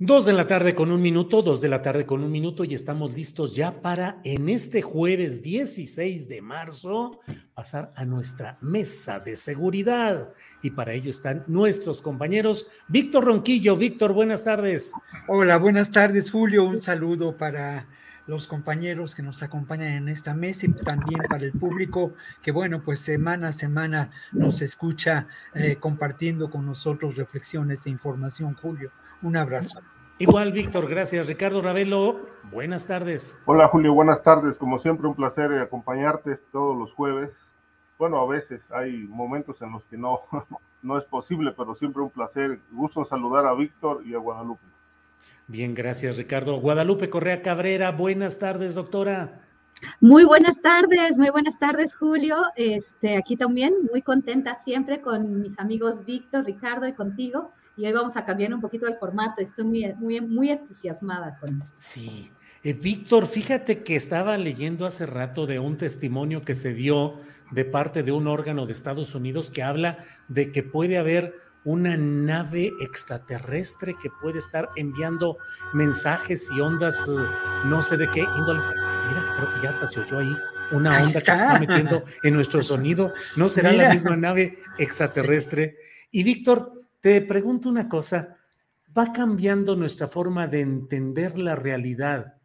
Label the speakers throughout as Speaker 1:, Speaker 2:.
Speaker 1: Dos de la tarde con un minuto, dos de la tarde con un minuto y estamos listos ya para en este jueves 16 de marzo pasar a nuestra mesa de seguridad. Y para ello están nuestros compañeros Víctor Ronquillo. Víctor, buenas tardes.
Speaker 2: Hola, buenas tardes Julio. Un saludo para los compañeros que nos acompañan en esta mesa y también para el público que, bueno, pues semana a semana nos escucha eh, compartiendo con nosotros reflexiones e información, Julio. Un abrazo.
Speaker 1: Igual, Víctor, gracias. Ricardo Ravelo, buenas tardes.
Speaker 3: Hola, Julio, buenas tardes. Como siempre, un placer acompañarte todos los jueves. Bueno, a veces hay momentos en los que no, no es posible, pero siempre un placer. Gusto saludar a Víctor y a Guadalupe.
Speaker 1: Bien, gracias, Ricardo. Guadalupe Correa Cabrera, buenas tardes, doctora.
Speaker 4: Muy buenas tardes, muy buenas tardes, Julio. Este, aquí también, muy contenta siempre con mis amigos Víctor, Ricardo y contigo y hoy vamos a cambiar un poquito el formato. Estoy muy, muy, muy entusiasmada con esto.
Speaker 1: Sí. Eh, Víctor, fíjate que estaba leyendo hace rato de un testimonio que se dio de parte de un órgano de Estados Unidos que habla de que puede haber una nave extraterrestre que puede estar enviando mensajes y ondas, eh, no sé de qué índole. Mira, creo que ya hasta se oyó ahí una onda que se está metiendo en nuestro sonido. ¿No será la misma nave extraterrestre? Y Víctor, te pregunto una cosa, ¿va cambiando nuestra forma de entender la realidad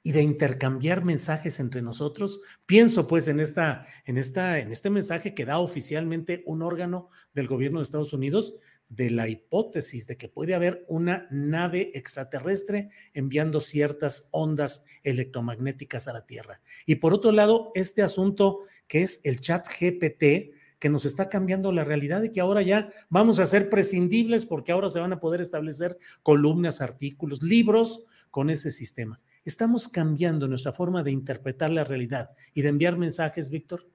Speaker 1: y de intercambiar mensajes entre nosotros? Pienso pues en esta en esta en este mensaje que da oficialmente un órgano del gobierno de Estados Unidos de la hipótesis de que puede haber una nave extraterrestre enviando ciertas ondas electromagnéticas a la Tierra. Y por otro lado, este asunto que es el chat GPT, que nos está cambiando la realidad y que ahora ya vamos a ser prescindibles porque ahora se van a poder establecer columnas, artículos, libros con ese sistema. ¿Estamos cambiando nuestra forma de interpretar la realidad y de enviar mensajes, Víctor?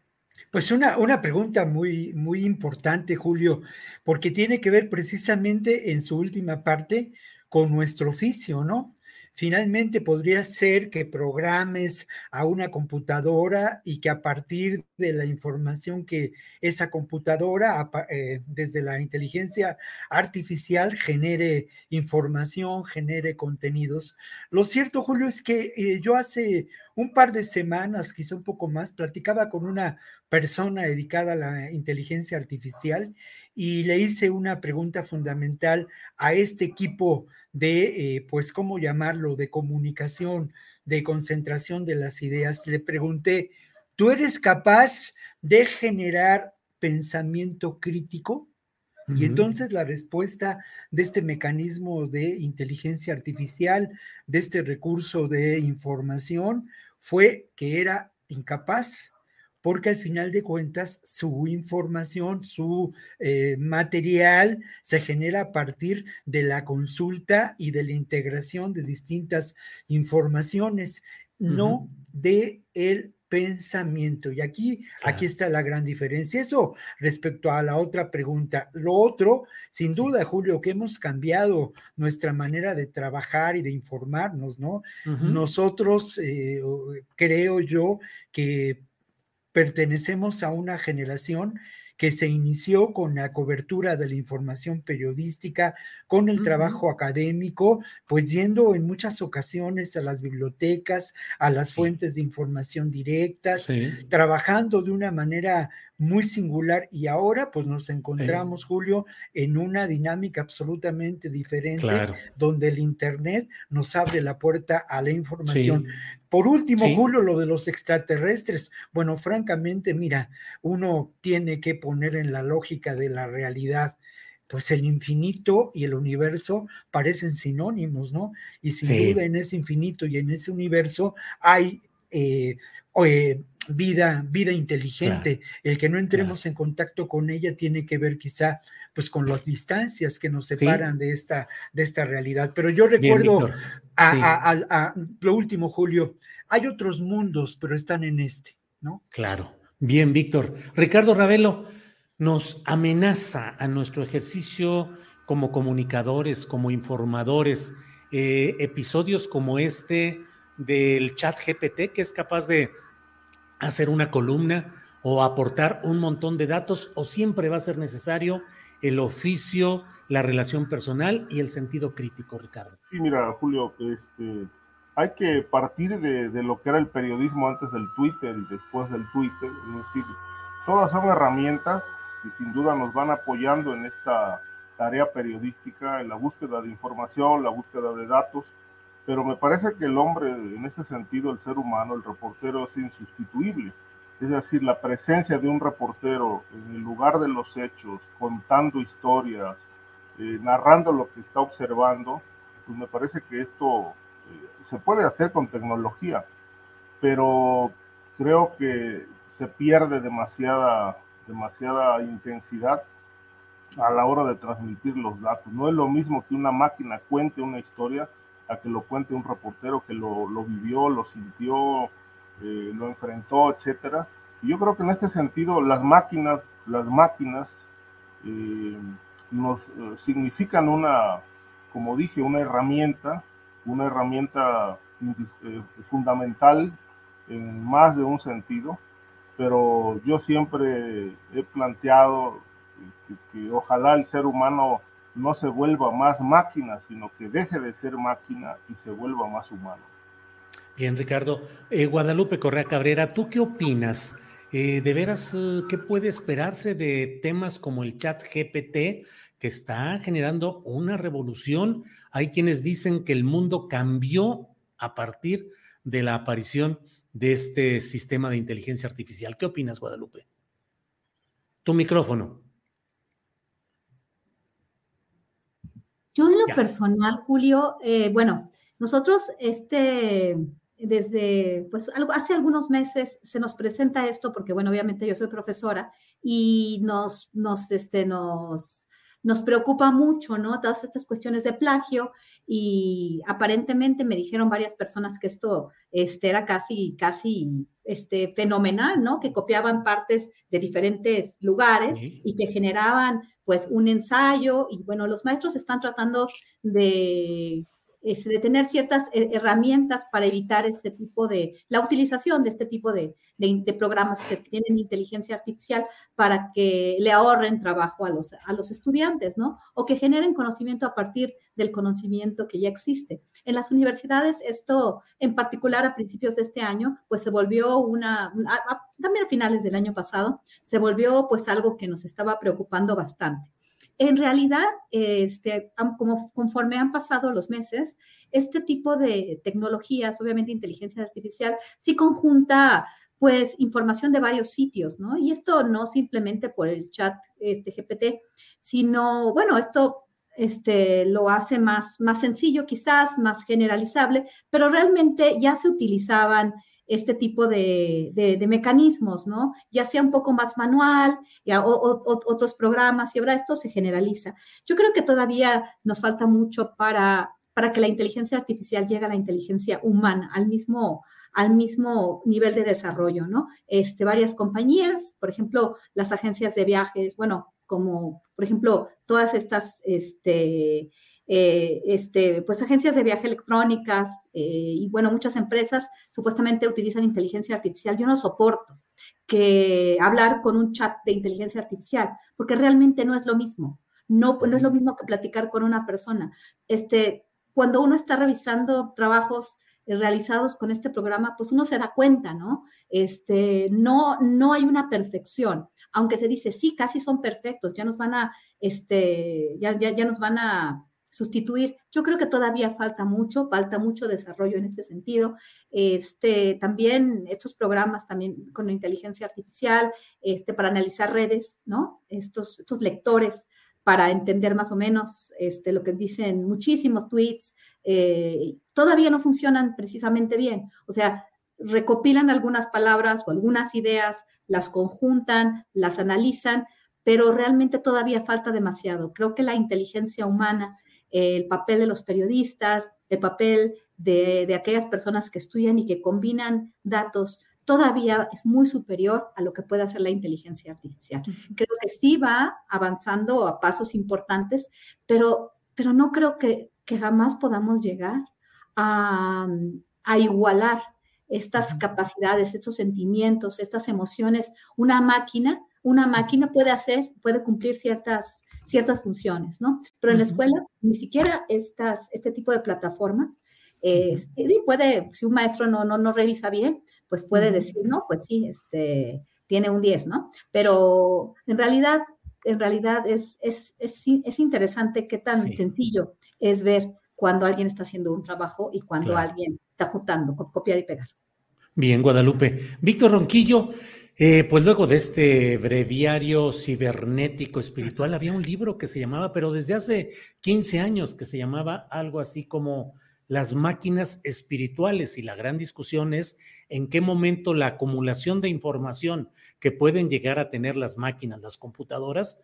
Speaker 2: Pues una, una pregunta muy, muy importante, Julio, porque tiene que ver precisamente en su última parte con nuestro oficio, ¿no? Finalmente podría ser que programes a una computadora y que a partir de la información que esa computadora, eh, desde la inteligencia artificial, genere información, genere contenidos. Lo cierto, Julio, es que eh, yo hace un par de semanas, quizá un poco más, platicaba con una persona dedicada a la inteligencia artificial y le hice una pregunta fundamental a este equipo de, eh, pues, ¿cómo llamarlo?, de comunicación, de concentración de las ideas. Le pregunté, ¿tú eres capaz de generar pensamiento crítico? Y entonces la respuesta de este mecanismo de inteligencia artificial, de este recurso de información, fue que era incapaz porque al final de cuentas su información, su eh, material se genera a partir de la consulta y de la integración de distintas informaciones, no de el pensamiento. Y aquí, aquí está la gran diferencia. Eso respecto a la otra pregunta. Lo otro, sin duda, Julio, que hemos cambiado nuestra manera de trabajar y de informarnos, ¿no? Nosotros, eh, creo yo, que pertenecemos a una generación que se inició con la cobertura de la información periodística, con el trabajo académico, pues yendo en muchas ocasiones a las bibliotecas, a las fuentes de información directas, trabajando de una manera muy singular. Y ahora pues nos encontramos, Julio, en una dinámica absolutamente diferente, donde el Internet nos abre la puerta a la información. Por último, Julio, lo de los extraterrestres. Bueno, francamente, mira, uno tiene que poner en la lógica de la realidad pues el infinito y el universo parecen sinónimos, ¿no? Y sin duda en ese infinito y en ese universo hay eh, eh, vida, vida inteligente. El que no entremos en contacto con ella tiene que ver quizá pues con las distancias que nos separan de, esta, de esta realidad. Pero yo recuerdo a, lo último, Julio, hay otros mundos, pero están en este, ¿no?
Speaker 1: Claro. Bien, Víctor. Ricardo Ravelo, nos amenaza a nuestro ejercicio como comunicadores, como informadores, eh, episodios como este del chat GPT, que es capaz de hacer una columna o aportar un montón de datos o siempre va a ser necesario el oficio, la relación personal y el sentido crítico, Ricardo.
Speaker 3: Sí, mira, Julio, este, hay que partir de, de, lo que era el periodismo antes del Twitter y después del Twitter, es decir, todas son herramientas que sin duda nos van apoyando en esta tarea periodística, en la búsqueda de información, la búsqueda de datos, pero me parece que el hombre, en ese sentido, el ser humano, el reportero es insustituible. Es decir, la presencia de un reportero en el lugar de los hechos, contando historias, eh, narrando lo que está observando, pues me parece que esto eh, se puede hacer con tecnología, pero creo que se pierde demasiada, demasiada intensidad a la hora de transmitir los datos. No es lo mismo que una máquina cuente una historia a que lo cuente un reportero que lo, lo vivió, lo sintió, eh, lo enfrentó, etcétera. Yo creo que en este sentido las máquinas, las máquinas eh, nos eh, significan una, como dije, una herramienta, una herramienta fundamental en más de un sentido, pero yo siempre he planteado este, que ojalá el ser humano no se vuelva más máquina, sino que deje de ser máquina y se vuelva más humano.
Speaker 1: Bien, Ricardo. Eh, Guadalupe Correa Cabrera, ¿tú qué opinas? Eh, ¿De veras eh, qué puede esperarse de temas como el chat GPT que está generando una revolución? Hay quienes dicen que el mundo cambió a partir de la aparición de este sistema de inteligencia artificial. ¿Qué opinas, Guadalupe? Tu micrófono.
Speaker 4: Yo en lo personal, Julio, eh, bueno, nosotros este, desde, pues hace algunos meses se nos presenta esto porque, bueno, obviamente yo soy profesora y nos, nos, este, nos, nos preocupa mucho, ¿no? Todas estas cuestiones de plagio y aparentemente me dijeron varias personas que esto este, era casi, casi este, fenomenal, ¿no? Que copiaban partes de diferentes lugares y que generaban pues un ensayo y bueno, los maestros están tratando de de tener ciertas eh, herramientas para evitar este tipo de, la utilización de este tipo de, de, programas que tienen inteligencia artificial para que le ahorren trabajo a los, a los estudiantes, ¿no? O que generen conocimiento a partir del conocimiento que ya existe. En las universidades, esto en particular a principios de este año, pues se volvió una, también a finales del año pasado, se volvió pues algo que nos estaba preocupando bastante. En realidad, este, como, conforme han pasado los meses, este tipo de tecnologías, obviamente inteligencia artificial, sí conjunta pues información de varios sitios, ¿no? Y esto no simplemente por el chat este, GPT, sino, bueno, esto este, lo hace más, más sencillo quizás, más generalizable, pero realmente ya se utilizaban este tipo de, mecanismos, ¿no? Ya sea un poco más manual, ya, otros programas, y ahora esto se generaliza. Yo creo que todavía nos falta mucho para, para que la inteligencia artificial llegue a la inteligencia humana, al mismo, al mismo nivel de desarrollo, ¿no? Este, varias compañías, por ejemplo, las agencias de viajes, bueno, como por ejemplo todas estas este, eh, este, pues agencias de viaje electrónicas eh, y bueno, muchas empresas supuestamente utilizan inteligencia artificial. Yo no soporto que hablar con un chat de inteligencia artificial, porque realmente no es lo mismo. No, no es lo mismo que platicar con una persona. Este, cuando uno está revisando trabajos realizados con este programa, pues uno se da cuenta, ¿no? Este, no, no hay una perfección, aunque se dice, sí, casi son perfectos, ya nos van a, este, ya, ya, ya nos van a sustituir. Yo creo que todavía falta mucho, falta mucho desarrollo en este sentido. Este, también estos programas también con inteligencia artificial, este, para analizar redes, ¿no? Estos, estos lectores para entender más o menos este, lo que dicen muchísimos tweets, eh, todavía no funcionan precisamente bien. O sea, recopilan algunas palabras o algunas ideas, las conjuntan, las analizan, pero realmente todavía falta demasiado. Creo que la inteligencia humana el papel de los periodistas, el papel de, aquellas personas que estudian y que combinan datos, todavía es muy superior a lo que puede hacer la inteligencia artificial. Creo que sí va avanzando a pasos importantes, pero, pero no creo que, jamás podamos llegar a, a igualar estas capacidades, estos sentimientos, estas emociones. Una máquina, una máquina puede hacer, puede cumplir ciertas ciertas funciones, ¿no? Pero en la escuela ni siquiera estas, este tipo de plataformas, eh, sí puede, si un maestro no, no, no revisa bien, pues puede decir, no, pues sí, este, tiene un 10, ¿no? Pero en realidad, en realidad es, es, es, es interesante qué tan sencillo es ver cuando alguien está haciendo un trabajo y cuando alguien está juntando, copiar y pegar.
Speaker 1: Bien, Guadalupe. Víctor Ronquillo, eh, pues luego de este breviario cibernético espiritual, había un libro que se llamaba, pero desde hace 15 años, que se llamaba algo así como Las máquinas espirituales y la gran discusión es en qué momento la acumulación de información que pueden llegar a tener las máquinas, las computadoras,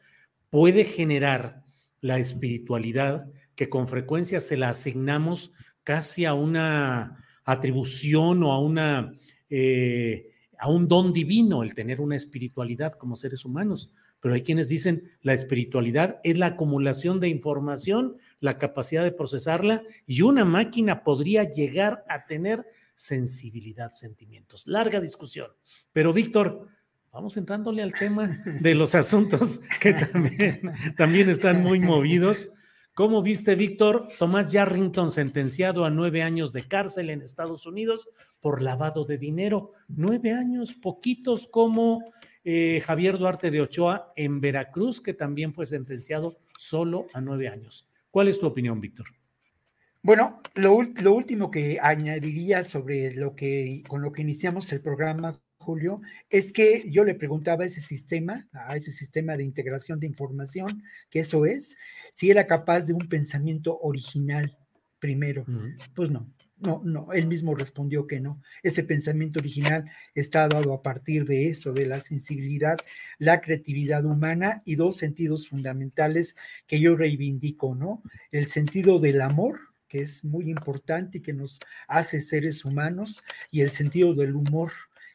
Speaker 1: puede generar la espiritualidad que con frecuencia se la asignamos casi a una atribución o a una... Eh, a un don divino el tener una espiritualidad como seres humanos. Pero hay quienes dicen la espiritualidad es la acumulación de información, la capacidad de procesarla y una máquina podría llegar a tener sensibilidad, sentimientos. Larga discusión. Pero Víctor, vamos entrándole al tema de los asuntos que también, también están muy movidos. ¿Cómo viste, Víctor? Tomás Yarrington sentenciado a nueve años de cárcel en Estados Unidos por lavado de dinero. Nueve años, poquitos como eh, Javier Duarte de Ochoa en Veracruz, que también fue sentenciado solo a nueve años. ¿Cuál es tu opinión, Víctor?
Speaker 2: Bueno, lo, lo, último que añadiría sobre lo que con lo que iniciamos el programa Julio, es que yo le preguntaba a ese sistema, a ese sistema de integración de información, que eso es, si era capaz de un pensamiento original primero. Pues no, no, no, él mismo respondió que no. Ese pensamiento original está dado a partir de eso, de la sensibilidad, la creatividad humana y dos sentidos fundamentales que yo reivindico, ¿no? El sentido del amor, que es muy importante y que nos hace seres humanos, y el sentido del humor,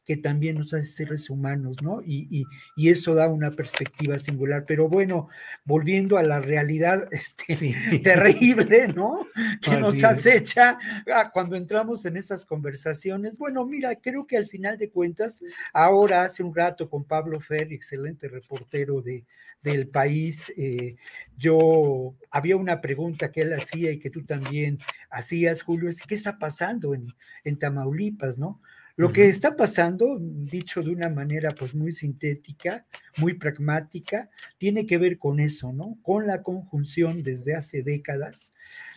Speaker 2: que también nos hace seres humanos, ¿no? Y, eso da una perspectiva singular. Pero bueno, volviendo a la realidad este, terrible, ¿no? Que nos acecha cuando entramos en estas conversaciones. Bueno, mira, creo que al final de cuentas, ahora hace un rato con Pablo Fer, excelente reportero de, del país, eh, yo había una pregunta que él hacía y que tú también hacías, Julio, es qué está pasando en, en Tamaulipas, ¿no? Lo que está pasando, dicho de una manera pues muy sintética, muy pragmática, tiene que ver con eso, ¿no? Con la conjunción desde hace décadas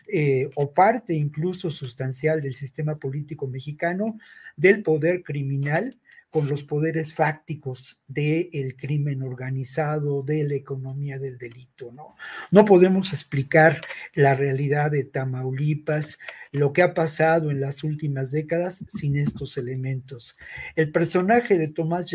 Speaker 2: eh, o parte incluso sustancial del sistema político mexicano del poder criminal con los poderes fácticos del crimen organizado, de la economía del delito, ¿no? No podemos explicar la realidad de Tamaulipas, lo que ha pasado en las últimas décadas sin estos elementos. El personaje de Tomás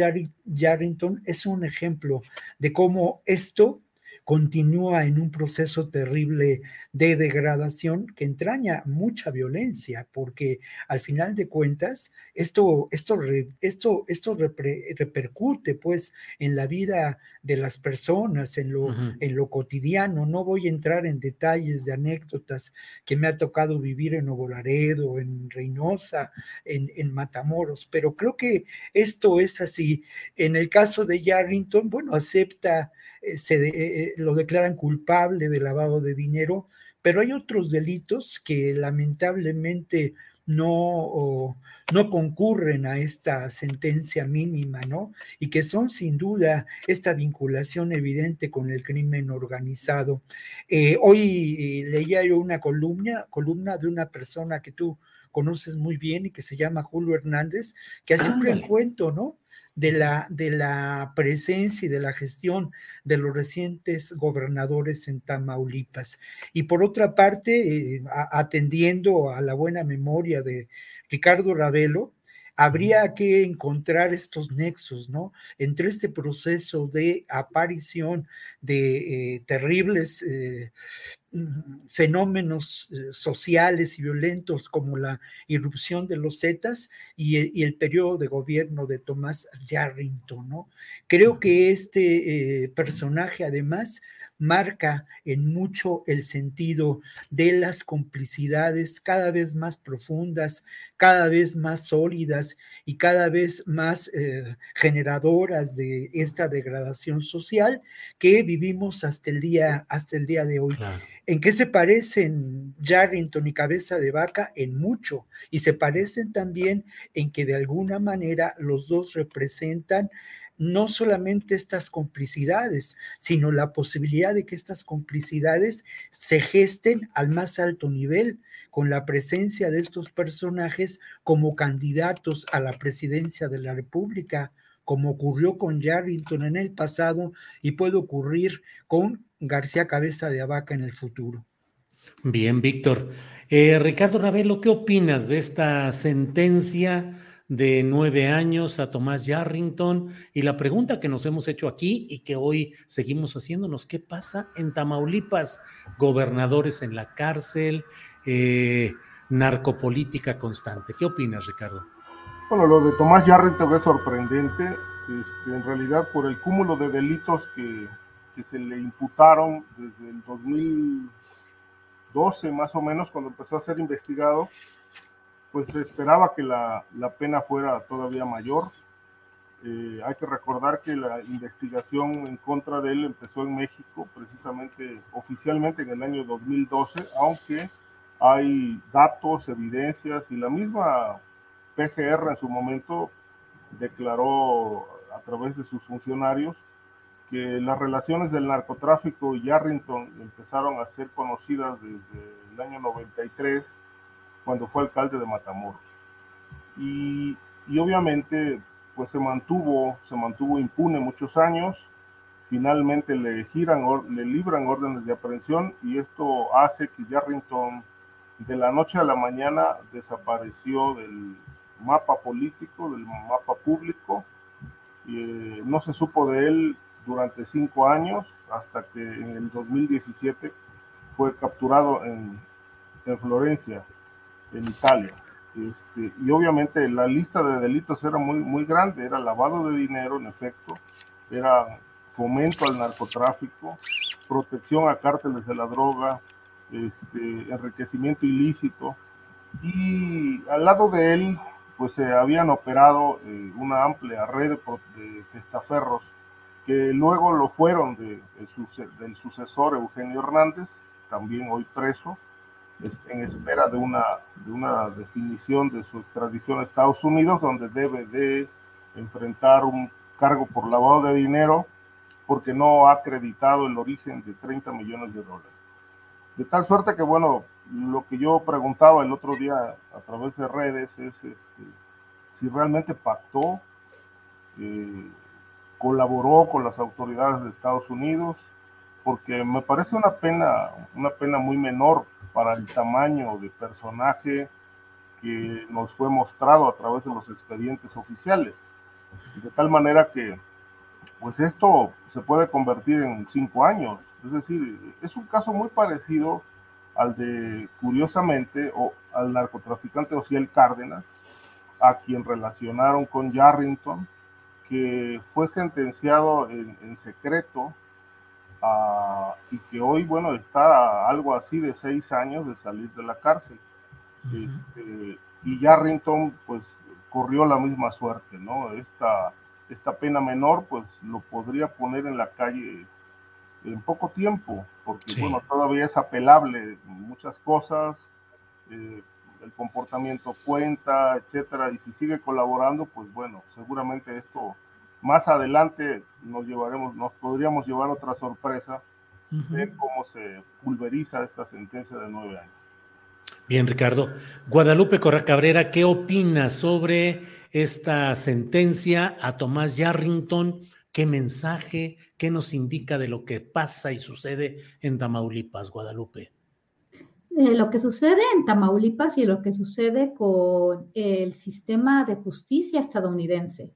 Speaker 2: Yarrington es un ejemplo de cómo esto continúa en un proceso terrible de degradación que entraña mucha violencia, porque al final de cuentas esto, esto, esto, esto repercute pues en la vida de las personas, en lo, en lo cotidiano. No voy a entrar en detalles de anécdotas que me ha tocado vivir en Nuevo Laredo, en Reynosa, en, en Matamoros, pero creo que esto es así. En el caso de Yarrington, bueno, acepta se eh, eh, lo declaran culpable de lavado de dinero, pero hay otros delitos que lamentablemente no, no concurren a esta sentencia mínima, ¿no? Y que son sin duda esta vinculación evidente con el crimen organizado. hoy leía yo una columna, columna de una persona que tú conoces muy bien y que se llama Julio Hernández, que hace un recuento, ¿no? De la, de la presencia y de la gestión de los recientes gobernadores en Tamaulipas. Y por otra parte, eh, atendiendo a la buena memoria de Ricardo Ravelo, habría que encontrar estos nexos, ¿no? Entre este proceso de aparición de eh, terribles eh, mm, fenómenos eh, sociales y violentos como la irrupción de los Zetas y, el periodo de gobierno de Tomás Yarrington, ¿no? Creo que este personaje además marca en mucho el sentido de las complicidades cada vez más profundas, cada vez más sólidas y cada vez más eh, generadoras de esta degradación social que vivimos hasta el día, hasta el día de hoy. ¿En qué se parecen Yarrington y Cabeza de Vaca? En mucho. Y se parecen también en que de alguna manera los dos representan no solamente estas complicidades, sino la posibilidad de que estas complicidades se gesten al más alto nivel con la presencia de estos personajes como candidatos a la presidencia de la República, como ocurrió con Yarrington en el pasado y puede ocurrir con García Cabeza de Abaca en el futuro.
Speaker 1: Bien, Víctor. Eh, Ricardo Ravelo, ¿qué opinas de esta sentencia de nueve años a Tomás Yarrington. Y la pregunta que nos hemos hecho aquí y que hoy seguimos haciéndonos, ¿qué pasa en Tamaulipas? Gobernadores en la cárcel, eh, narcopolítica constante. ¿Qué opinas, Ricardo?
Speaker 3: Bueno, lo de Tomás Yarrington es sorprendente, este, en realidad por el cúmulo de delitos que, que se le imputaron desde el 2012 más o menos, cuando empezó a ser investigado pues se esperaba que la, pena fuera todavía mayor. Eh, hay que recordar que la investigación en contra de él empezó en México, precisamente oficialmente en el año 2012, aunque hay datos, evidencias y la misma PGR en su momento declaró a través de sus funcionarios que las relaciones del narcotráfico y Yarrington empezaron a ser conocidas desde el año 93 cuando fue alcalde de Matamoros. Y, y obviamente pues se mantuvo, se mantuvo impune muchos años, finalmente le giran, le libran órdenes de aprehensión y esto hace que Yarrington de la noche a la mañana desapareció del mapa político, del mapa público, eh, no se supo de él durante cinco años hasta que en el 2017 fue capturado en, en Florencia en Italia. Este, y obviamente la lista de delitos era muy, muy grande, era lavado de dinero, en efecto, era fomento al narcotráfico, protección a cárteles de la droga, este, enriquecimiento ilícito, y al lado de él, pues se habían operado eh, una amplia red de, de, testaferros que luego lo fueron de, del sucesor Eugenio Hernández, también hoy preso, en espera de una, de una definición de su extradición a Estados Unidos, donde debe de enfrentar un cargo por lavado de dinero porque no ha acreditado el origen de 30 millones de dólares. De tal suerte que, bueno, lo que yo preguntaba el otro día a través de redes es este, si realmente pactó, eh, colaboró con las autoridades de Estados Unidos, porque me parece una pena, una pena muy menor para el tamaño de personaje que nos fue mostrado a través de los expedientes oficiales. De tal manera que, pues esto se puede convertir en cinco años. Es decir, es un caso muy parecido al de, curiosamente, o al narcotraficante Ociel Cárdenas, a quien relacionaron con Yarrington, que fue sentenciado en, secreto y que hoy, bueno, está algo así de seis años de salir de la cárcel. Este, y Yarrington, pues, corrió la misma suerte, ¿no? Esta, esta pena menor, pues, lo podría poner en la calle en poco tiempo, porque bueno, todavía es apelable muchas cosas, eh, el comportamiento cuenta, etcétera, y si sigue colaborando, pues bueno, seguramente esto más adelante nos llevaremos, nos podríamos llevar otra sorpresa de cómo se pulveriza esta sentencia de nueve años.
Speaker 1: Bien, Ricardo. Guadalupe Corra Cabrera, ¿qué opina sobre esta sentencia a Tomás Yarrington? ¿Qué mensaje, qué nos indica de lo que pasa y sucede en Tamaulipas, Guadalupe?
Speaker 4: Eh, lo que sucede en Tamaulipas y lo que sucede con el sistema de justicia estadounidense.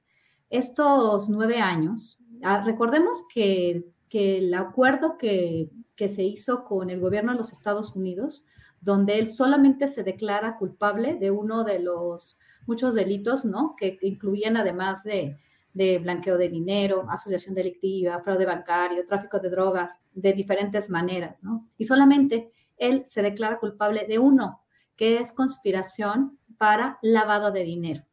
Speaker 4: Estos nueve años, ah, recordemos que, el acuerdo que, se hizo con el gobierno de los Estados Unidos, donde él solamente se declara culpable de uno de los muchos delitos, ¿no? Que incluían además de de blanqueo de dinero, asociación delictiva, fraude bancario, tráfico de drogas, de diferentes maneras, ¿no? Y solamente él se declara culpable de uno, que es conspiración para lavado de dinero.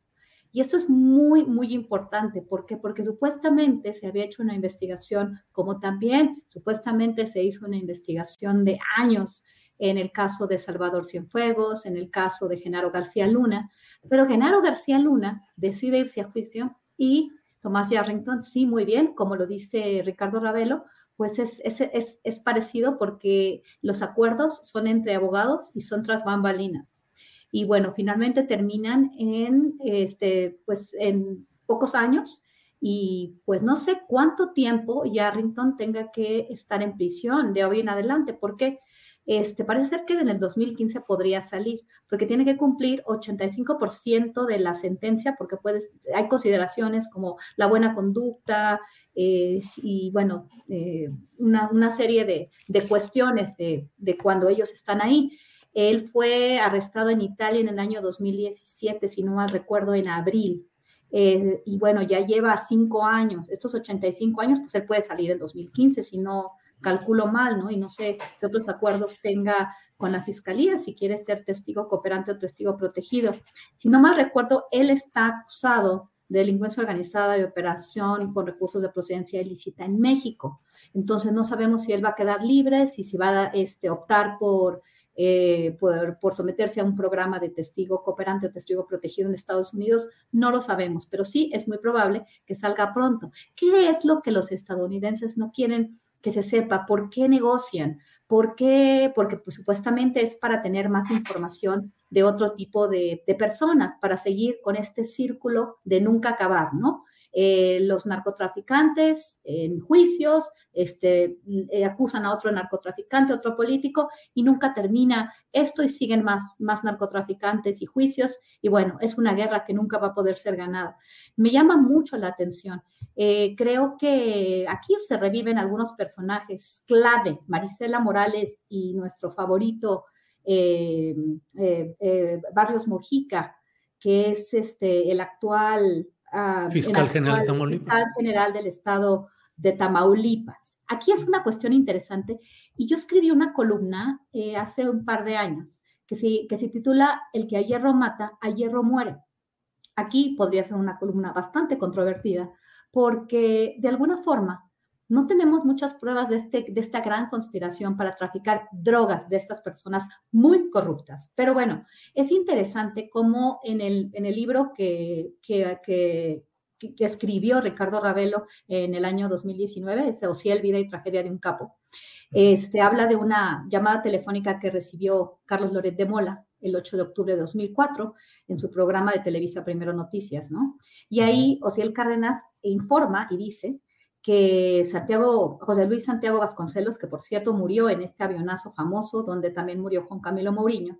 Speaker 4: Y esto es muy, muy importante. ¿Por qué? Porque supuestamente se había hecho una investigación, como también supuestamente se hizo una investigación de años en el caso de Salvador Cienfuegos, en el caso de Genaro García Luna, pero Genaro García Luna decide irse a juicio y Tomás Yarrington, sí, muy bien, como lo dice Ricardo Ravelo, pues es, es, es, parecido porque los acuerdos son entre abogados y son tras bambalinas. Y bueno, finalmente terminan en, este, pues en pocos años y pues no sé cuánto tiempo Yarrington tenga que estar en prisión de hoy en adelante, porque este, parece ser que en el 2015 podría salir, porque tiene que cumplir 85% de la sentencia, porque puedes, hay consideraciones como la buena conducta eh, y, bueno, eh, una, serie de, cuestiones de, cuando ellos están ahí. Él fue arrestado en Italia en el año 2017, si no mal recuerdo, en abril. Eh, y bueno, ya lleva cinco años, estos 85 años, pues él puede salir en 2015 si no, calculo mal, ¿no? Y no sé qué otros acuerdos tenga con la fiscalía, si quiere ser testigo cooperante o testigo protegido. Si no mal recuerdo, él está acusado de delincuencia organizada y operación con recursos de procedencia ilícita en México. Entonces no sabemos si él va a quedar libre, si se va a este, optar por, eh, por, someterse a un programa de testigo cooperante o testigo protegido en Estados Unidos, no lo sabemos, pero sí es muy probable que salga pronto. ¿Qué es lo que los estadounidenses no quieren? que se sepa por qué negocian, por qué, porque pues, supuestamente es para tener más información de otro tipo de personas, para seguir con este círculo de nunca acabar, ¿no? Eh, los narcotraficantes en juicios, este, eh, acusan a otro narcotraficante, otro político, y nunca termina esto y siguen más, más narcotraficantes y juicios, y bueno, es una guerra que nunca va a poder ser ganada. Me llama mucho la atención. Eh, creo que aquí se reviven algunos personajes clave, Marisela Morales y nuestro favorito Barrios Mojica, que es este, el actual
Speaker 1: fiscal general,
Speaker 4: fiscal general del estado de Tamaulipas. Aquí es una cuestión interesante y yo escribí una columna eh, hace un par de años que, se, que se titula El que a hierro mata, a hierro muere. Aquí podría ser una columna bastante controvertida porque de alguna forma no tenemos muchas pruebas de, este, de esta gran conspiración para traficar drogas de estas personas muy corruptas. Pero bueno, es interesante cómo en el, en el libro que, que, que, escribió Ricardo Ravelo en el año 2019, ese el Vida y Tragedia de un Capo, este, habla de una llamada telefónica que recibió Carlos Loret de Mola el 8 de octubre de 2004 en su programa de Televisa Primero Noticias, ¿no? Y ahí Ociel Cárdenas informa y dice que Santiago, José Luis Santiago Vasconcelos, que por cierto murió en este avionazo famoso, donde también murió Juan Camilo Mourinho,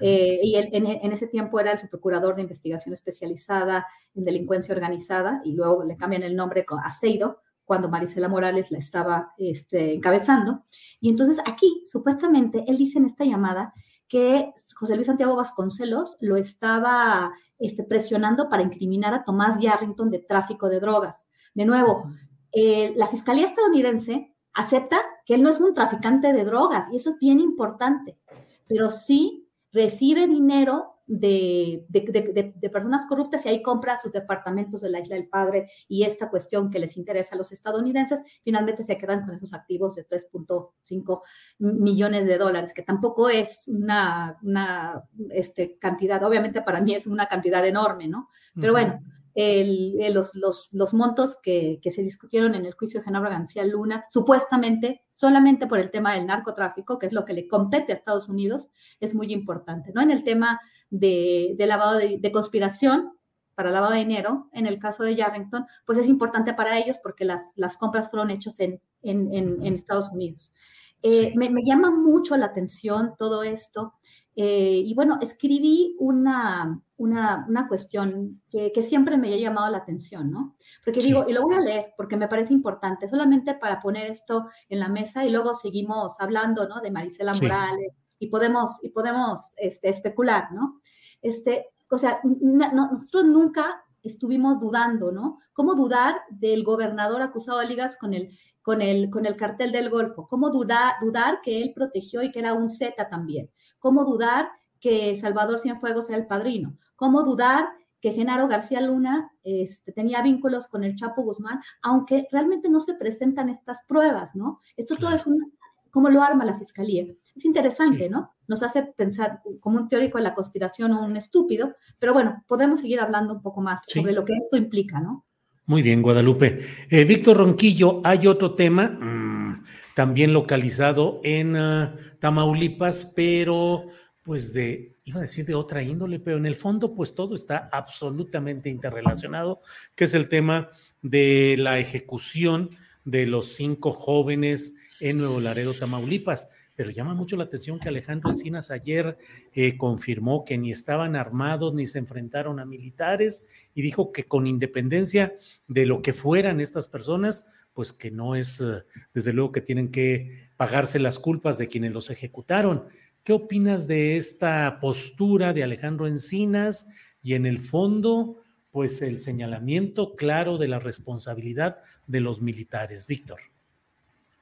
Speaker 4: eh, y él en, ese tiempo era el subprocurador de investigación especializada en delincuencia organizada, y luego le cambian el nombre a Seido, cuando Marisela Morales la estaba este, encabezando. Y entonces aquí, supuestamente, él dice en esta llamada que José Luis Santiago Vasconcelos lo estaba este, presionando para incriminar a Tomás Yarrington de tráfico de drogas. De nuevo, eh, la Fiscalía estadounidense acepta que él no es un traficante de drogas y eso es bien importante, pero sí recibe dinero de, de, personas corruptas y ahí compra sus departamentos de la Isla del Padre y esta cuestión que les interesa a los estadounidenses, finalmente se quedan con esos activos de 3.5 millones de dólares, que tampoco es una, una este, cantidad, obviamente para mí es una cantidad enorme, ¿no? Pero bueno, el, los, los, los, montos que, que, se discutieron en el juicio de Genaro García Luna, supuestamente solamente por el tema del narcotráfico, que es lo que le compete a Estados Unidos, es muy importante, ¿no? En el tema de, de lavado de, conspiración para lavado de dinero, en el caso de Yarrington, pues es importante para ellos porque las, las compras fueron hechas en, en, en, Estados Unidos. Eh, me, me, llama mucho la atención todo esto. Eh, y bueno, escribí una, una, una cuestión que, que, siempre me ha llamado la atención, ¿no? Porque digo, y lo voy a leer porque me parece importante, solamente para poner esto en la mesa y luego seguimos hablando, ¿no? De Marisela Morales y podemos, y podemos este, especular, ¿no? Este, o sea, nosotros nunca estuvimos dudando, ¿no? ¿Cómo dudar del gobernador acusado de ligas con el, con el, con el cartel del Golfo? ¿Cómo dudar, dudar que él protegió y que era un Z también? ¿Cómo dudar que Salvador Cienfuegos sea el padrino? ¿Cómo dudar que Genaro García Luna este, tenía vínculos con el Chapo Guzmán, aunque realmente no se presentan estas pruebas, ¿no? Esto todo es un, cómo lo arma la fiscalía. Es interesante, ¿no? Nos hace pensar como un teórico de la conspiración o un estúpido, pero bueno, podemos seguir hablando un poco más sobre lo que esto implica, ¿no?
Speaker 1: Muy bien, Guadalupe. Eh, Víctor Ronquillo, hay otro tema mm, también localizado en ah, Tamaulipas, pero pues de, iba a decir de otra índole, pero en el fondo pues todo está absolutamente interrelacionado, que es el tema de la ejecución de los cinco jóvenes en Nuevo Laredo, Tamaulipas. Pero llama mucho la atención que Alejandro Encinas ayer eh, confirmó que ni estaban armados ni se enfrentaron a militares y dijo que con independencia de lo que fueran estas personas, pues que no es, eh, desde luego que tienen que pagarse las culpas de quienes los ejecutaron. ¿Qué opinas de esta postura de Alejandro Encinas y en el fondo, pues el señalamiento claro de la responsabilidad de los militares? Víctor.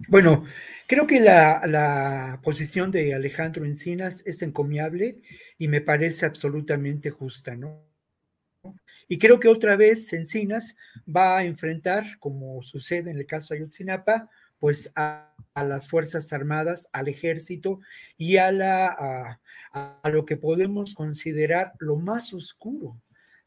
Speaker 2: Bueno, creo que la, posición de Alejandro Encinas es encomiable y me parece absolutamente justa, ¿no? Y creo que otra vez Encinas va a enfrentar, como sucede en el caso de Ayotzinapa, pues a, las Fuerzas Armadas, al ejército y a, la, a lo que podemos considerar lo más oscuro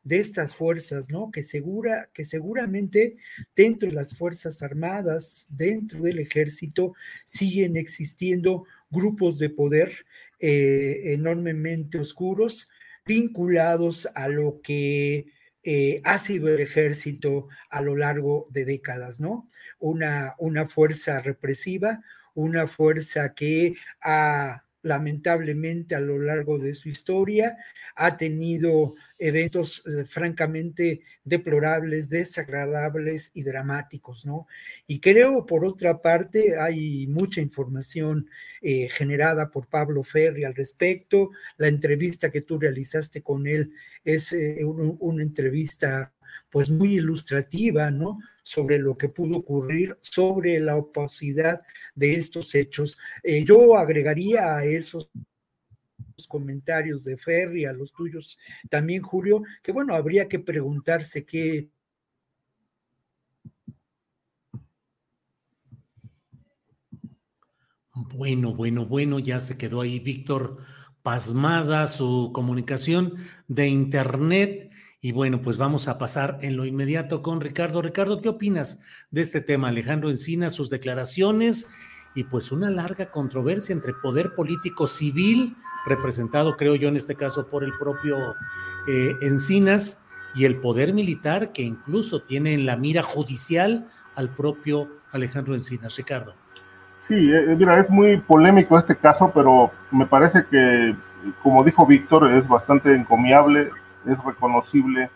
Speaker 2: de estas fuerzas, ¿no? Que, segura, que seguramente dentro de las Fuerzas Armadas, dentro del ejército, siguen existiendo grupos de poder eh, enormemente oscuros vinculados a lo que eh, ha sido el ejército a lo largo de décadas, ¿no? Una, una fuerza represiva, una fuerza que ha lamentablemente a lo largo de su historia ha tenido eventos eh, francamente deplorables, desagradables y dramáticos, ¿no? Y creo, por otra parte, hay mucha información eh, generada por Pablo Ferri al respecto. La entrevista que tú realizaste con él es eh, una entrevista pues muy ilustrativa, ¿no? Sobre lo que pudo ocurrir, sobre la opacidad de estos hechos. Eh, yo agregaría a esos comentarios de Ferry, a los tuyos también, Julio, que bueno, habría que preguntarse qué
Speaker 1: Bueno, bueno, bueno, ya se quedó ahí Víctor pasmada su comunicación de internet y bueno, pues vamos a pasar en lo inmediato con Ricardo. Ricardo, ¿qué opinas de este tema? Alejandro Encina, sus declaraciones y pues una larga controversia entre poder político civil, representado creo yo en este caso por el propio eh, Encinas, y el poder militar que incluso tiene en la mira judicial al propio Alejandro Encinas. Ricardo.
Speaker 3: Sí, eh, mira, es muy polémico este caso, pero me parece que, como dijo Víctor, es bastante encomiable es reconocible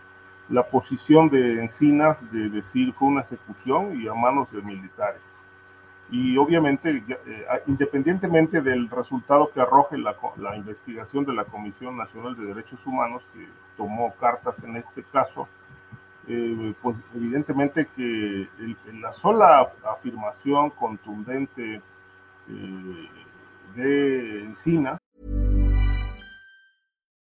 Speaker 3: la posición de Encinas de decir fue una ejecución y a manos de militares. Y obviamente, eh, independientemente del resultado que arroje la, investigación de la Comisión Nacional de Derechos Humanos, que tomó cartas en este caso, eh, pues evidentemente que la sola afirmación contundente eh, de Encina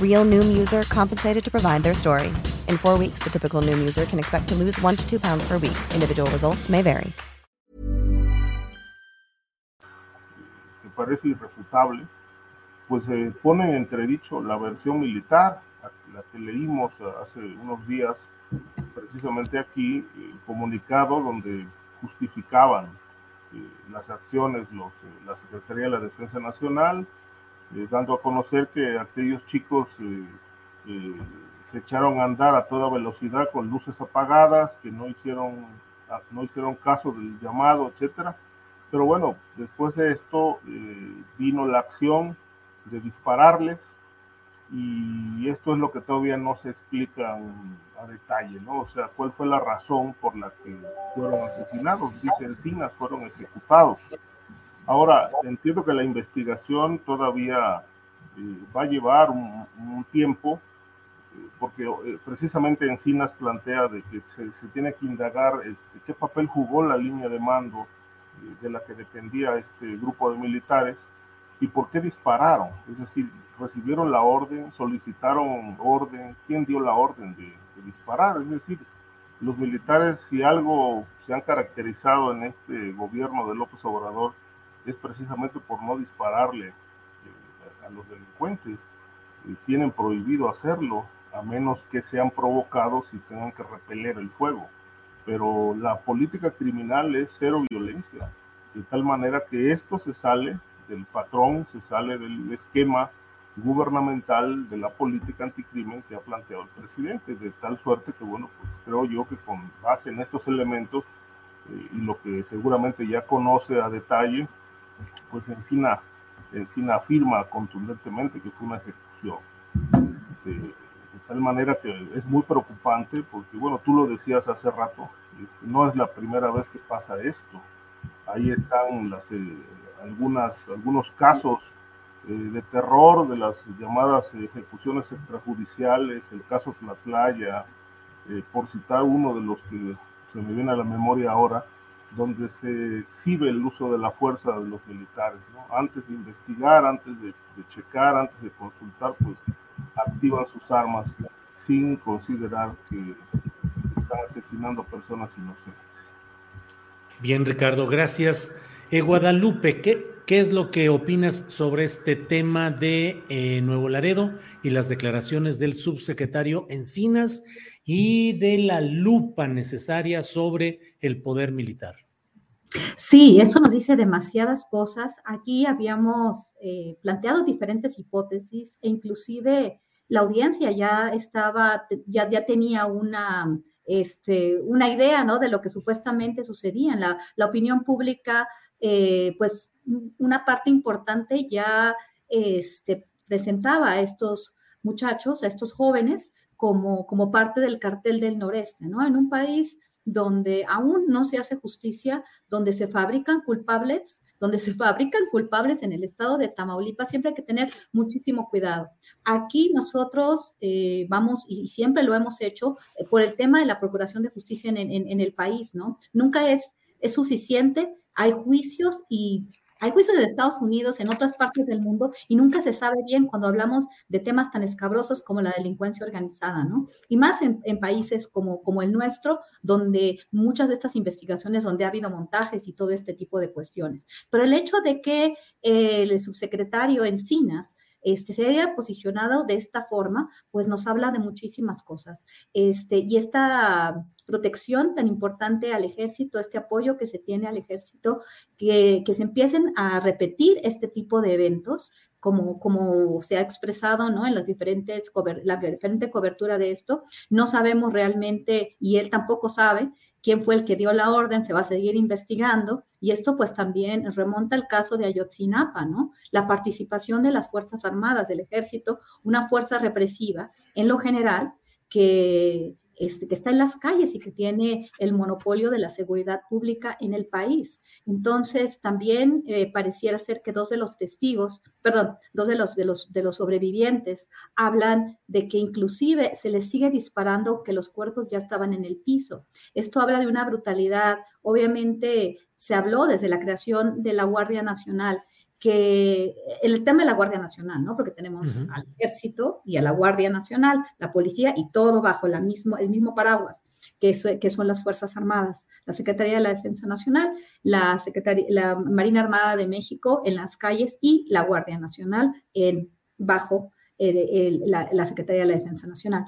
Speaker 5: Real Noom user compensated to provide their story. In four weeks, the typical Noom user can expect to lose one to two pounds per week. Individual results may vary.
Speaker 3: Parece irrefutable, pues la versión militar, la que leímos hace unos días, precisamente aquí, comunicado donde justificaban eh, las acciones la Secretaría de la Defensa Nacional, eh, dando a conocer que aquellos chicos eh, eh, se echaron a andar a toda velocidad con luces apagadas, que no hicieron, ah, no hicieron caso del llamado, etcétera. Pero bueno, después de esto vino la acción de dispararles y esto es lo que todavía no se explica a detalle, ¿no? O sea, cuál fue la razón por la que fueron asesinados. Dice Encinas, fueron ejecutados. Ahora, entiendo que la investigación todavía eh, va a llevar un, tiempo, eh, porque eh, precisamente Encinas plantea de que se, tiene que indagar este, qué papel jugó la línea de mando de la que dependía este grupo de militares y por qué dispararon. Es decir, recibieron la orden, solicitaron orden, quién dio la orden de, de disparar. Es decir, los militares, si algo se han caracterizado en este gobierno de López Obrador, es precisamente por no dispararle eh, a los delincuentes. tienen prohibido hacerlo, a menos que sean provocados y tengan que repeler el fuego. Pero la política criminal es cero violencia, de tal manera que esto se sale del patrón, se sale del esquema gubernamental de la política anticrimen que ha planteado el presidente, de tal suerte que, bueno, pues creo yo que con base en estos elementos eh, y lo que seguramente ya conoce a detalle, pues Encina, Encina afirma contundentemente que fue una ejecución. De, tal manera que es muy preocupante porque, bueno, tú lo decías hace rato, no es la primera vez que pasa esto. Ahí están las, eh, algunas, algunos casos eh, de terror de las llamadas ejecuciones extrajudiciales, el caso de la playa, eh, por citar uno de los que se me viene a la memoria ahora, donde se exhibe el uso de la fuerza de los militares. ¿no? Antes de investigar, antes de, checar, antes de consultar, pues activan sus armas sin considerar que están asesinando personas inocentes.
Speaker 1: Bien, Ricardo, gracias. Eh, Guadalupe, ¿qué, ¿qué, es lo que opinas sobre este tema de eh, Nuevo Laredo y las declaraciones del subsecretario Encinas y de la lupa necesaria sobre el poder militar?
Speaker 4: Sí, eso nos dice demasiadas cosas. Aquí habíamos eh, planteado diferentes hipótesis e inclusive la audiencia ya estaba, ya, ya tenía una, este, una idea ¿no? de lo que supuestamente sucedía en la, la opinión pública, eh, pues una parte importante ya este, presentaba a estos muchachos, a estos jóvenes, como, como parte del cartel del noreste, ¿no? En un país donde aún no se hace justicia, donde se fabrican culpables, donde se fabrican culpables en el estado de Tamaulipas, siempre hay que tener muchísimo cuidado. Aquí nosotros eh, vamos, y siempre lo hemos hecho, eh, por el tema de la procuración de justicia en, en, el país, ¿no? Nunca es, es suficiente, hay juicios y Hay juicios de Estados Unidos en otras partes del mundo y nunca se sabe bien cuando hablamos de temas tan escabrosos como la delincuencia organizada, ¿no? Y más en, países como, el nuestro, donde muchas de estas investigaciones, donde ha habido montajes y todo este tipo de cuestiones. Pero el hecho de que el subsecretario Encinas este, se haya posicionado de esta forma, pues nos habla de muchísimas cosas. Este, y esta protección tan importante al ejército, este apoyo que se tiene al ejército, que, se empiecen a repetir este tipo de eventos, como, como se ha expresado ¿no? en las diferentes la diferente cobertura de esto. No sabemos realmente, y él tampoco sabe, quién fue el que dio la orden, se va a seguir investigando. Y esto pues también remonta al caso de Ayotzinapa, ¿no? La participación de las Fuerzas Armadas, del Ejército, una fuerza represiva en lo general que este, que está en las calles y que tiene el monopolio de la seguridad pública en el país. Entonces, también eh, pareciera ser que dos de los testigos, perdón, dos de los, de, los, de los sobrevivientes hablan de que inclusive se les sigue disparando que los cuerpos ya estaban en el piso. Esto habla de una brutalidad. Obviamente, se habló desde la creación de la Guardia Nacional que el tema de la Guardia Nacional, ¿no? Porque tenemos al ejército y a la Guardia Nacional, la policía y todo bajo la mismo, el mismo paraguas, que, que son las Fuerzas Armadas, la Secretaría de la Defensa Nacional, la, Secretaría, la Marina Armada de México en las calles y la Guardia Nacional en, bajo la, la Secretaría de la Defensa Nacional.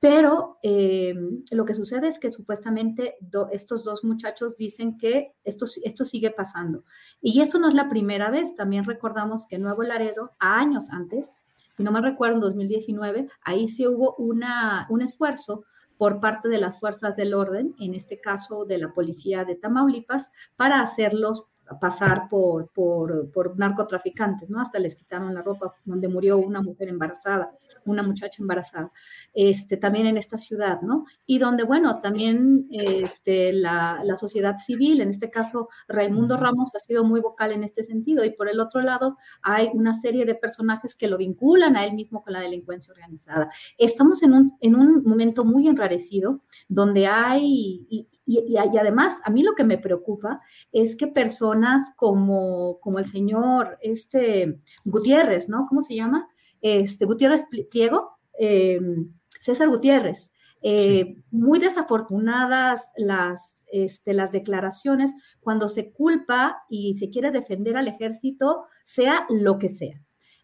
Speaker 4: Pero eh, lo que sucede es que supuestamente estos dos muchachos dicen que esto, esto sigue pasando. Y eso no es la primera vez. También recordamos que Nuevo Laredo, años antes, si no me recuerdo, en 2019, ahí sí hubo una, un esfuerzo por parte de las fuerzas del orden, en este caso de la policía de Tamaulipas, para hacerlos pasar por, por, por, narcotraficantes, ¿no? Hasta les quitaron la ropa donde murió una mujer embarazada, una muchacha embarazada, este, también en esta ciudad, ¿no? Y donde, bueno, también este, la, la sociedad civil, en este caso Raimundo Ramos ha sido muy vocal en este sentido, y por el otro lado hay una serie de personajes que lo vinculan a él mismo con la delincuencia organizada. Estamos en un, en un momento muy enrarecido, donde hay, y, y, además, a mí lo que me preocupa es que personas como, como el señor este, Gutiérrez, ¿no? ¿Cómo se llama? Este, Gutiérrez Pliego, em, César Gutiérrez, eh, muy desafortunadas las, este, las declaraciones cuando se culpa y se quiere defender al ejército, sea lo que sea.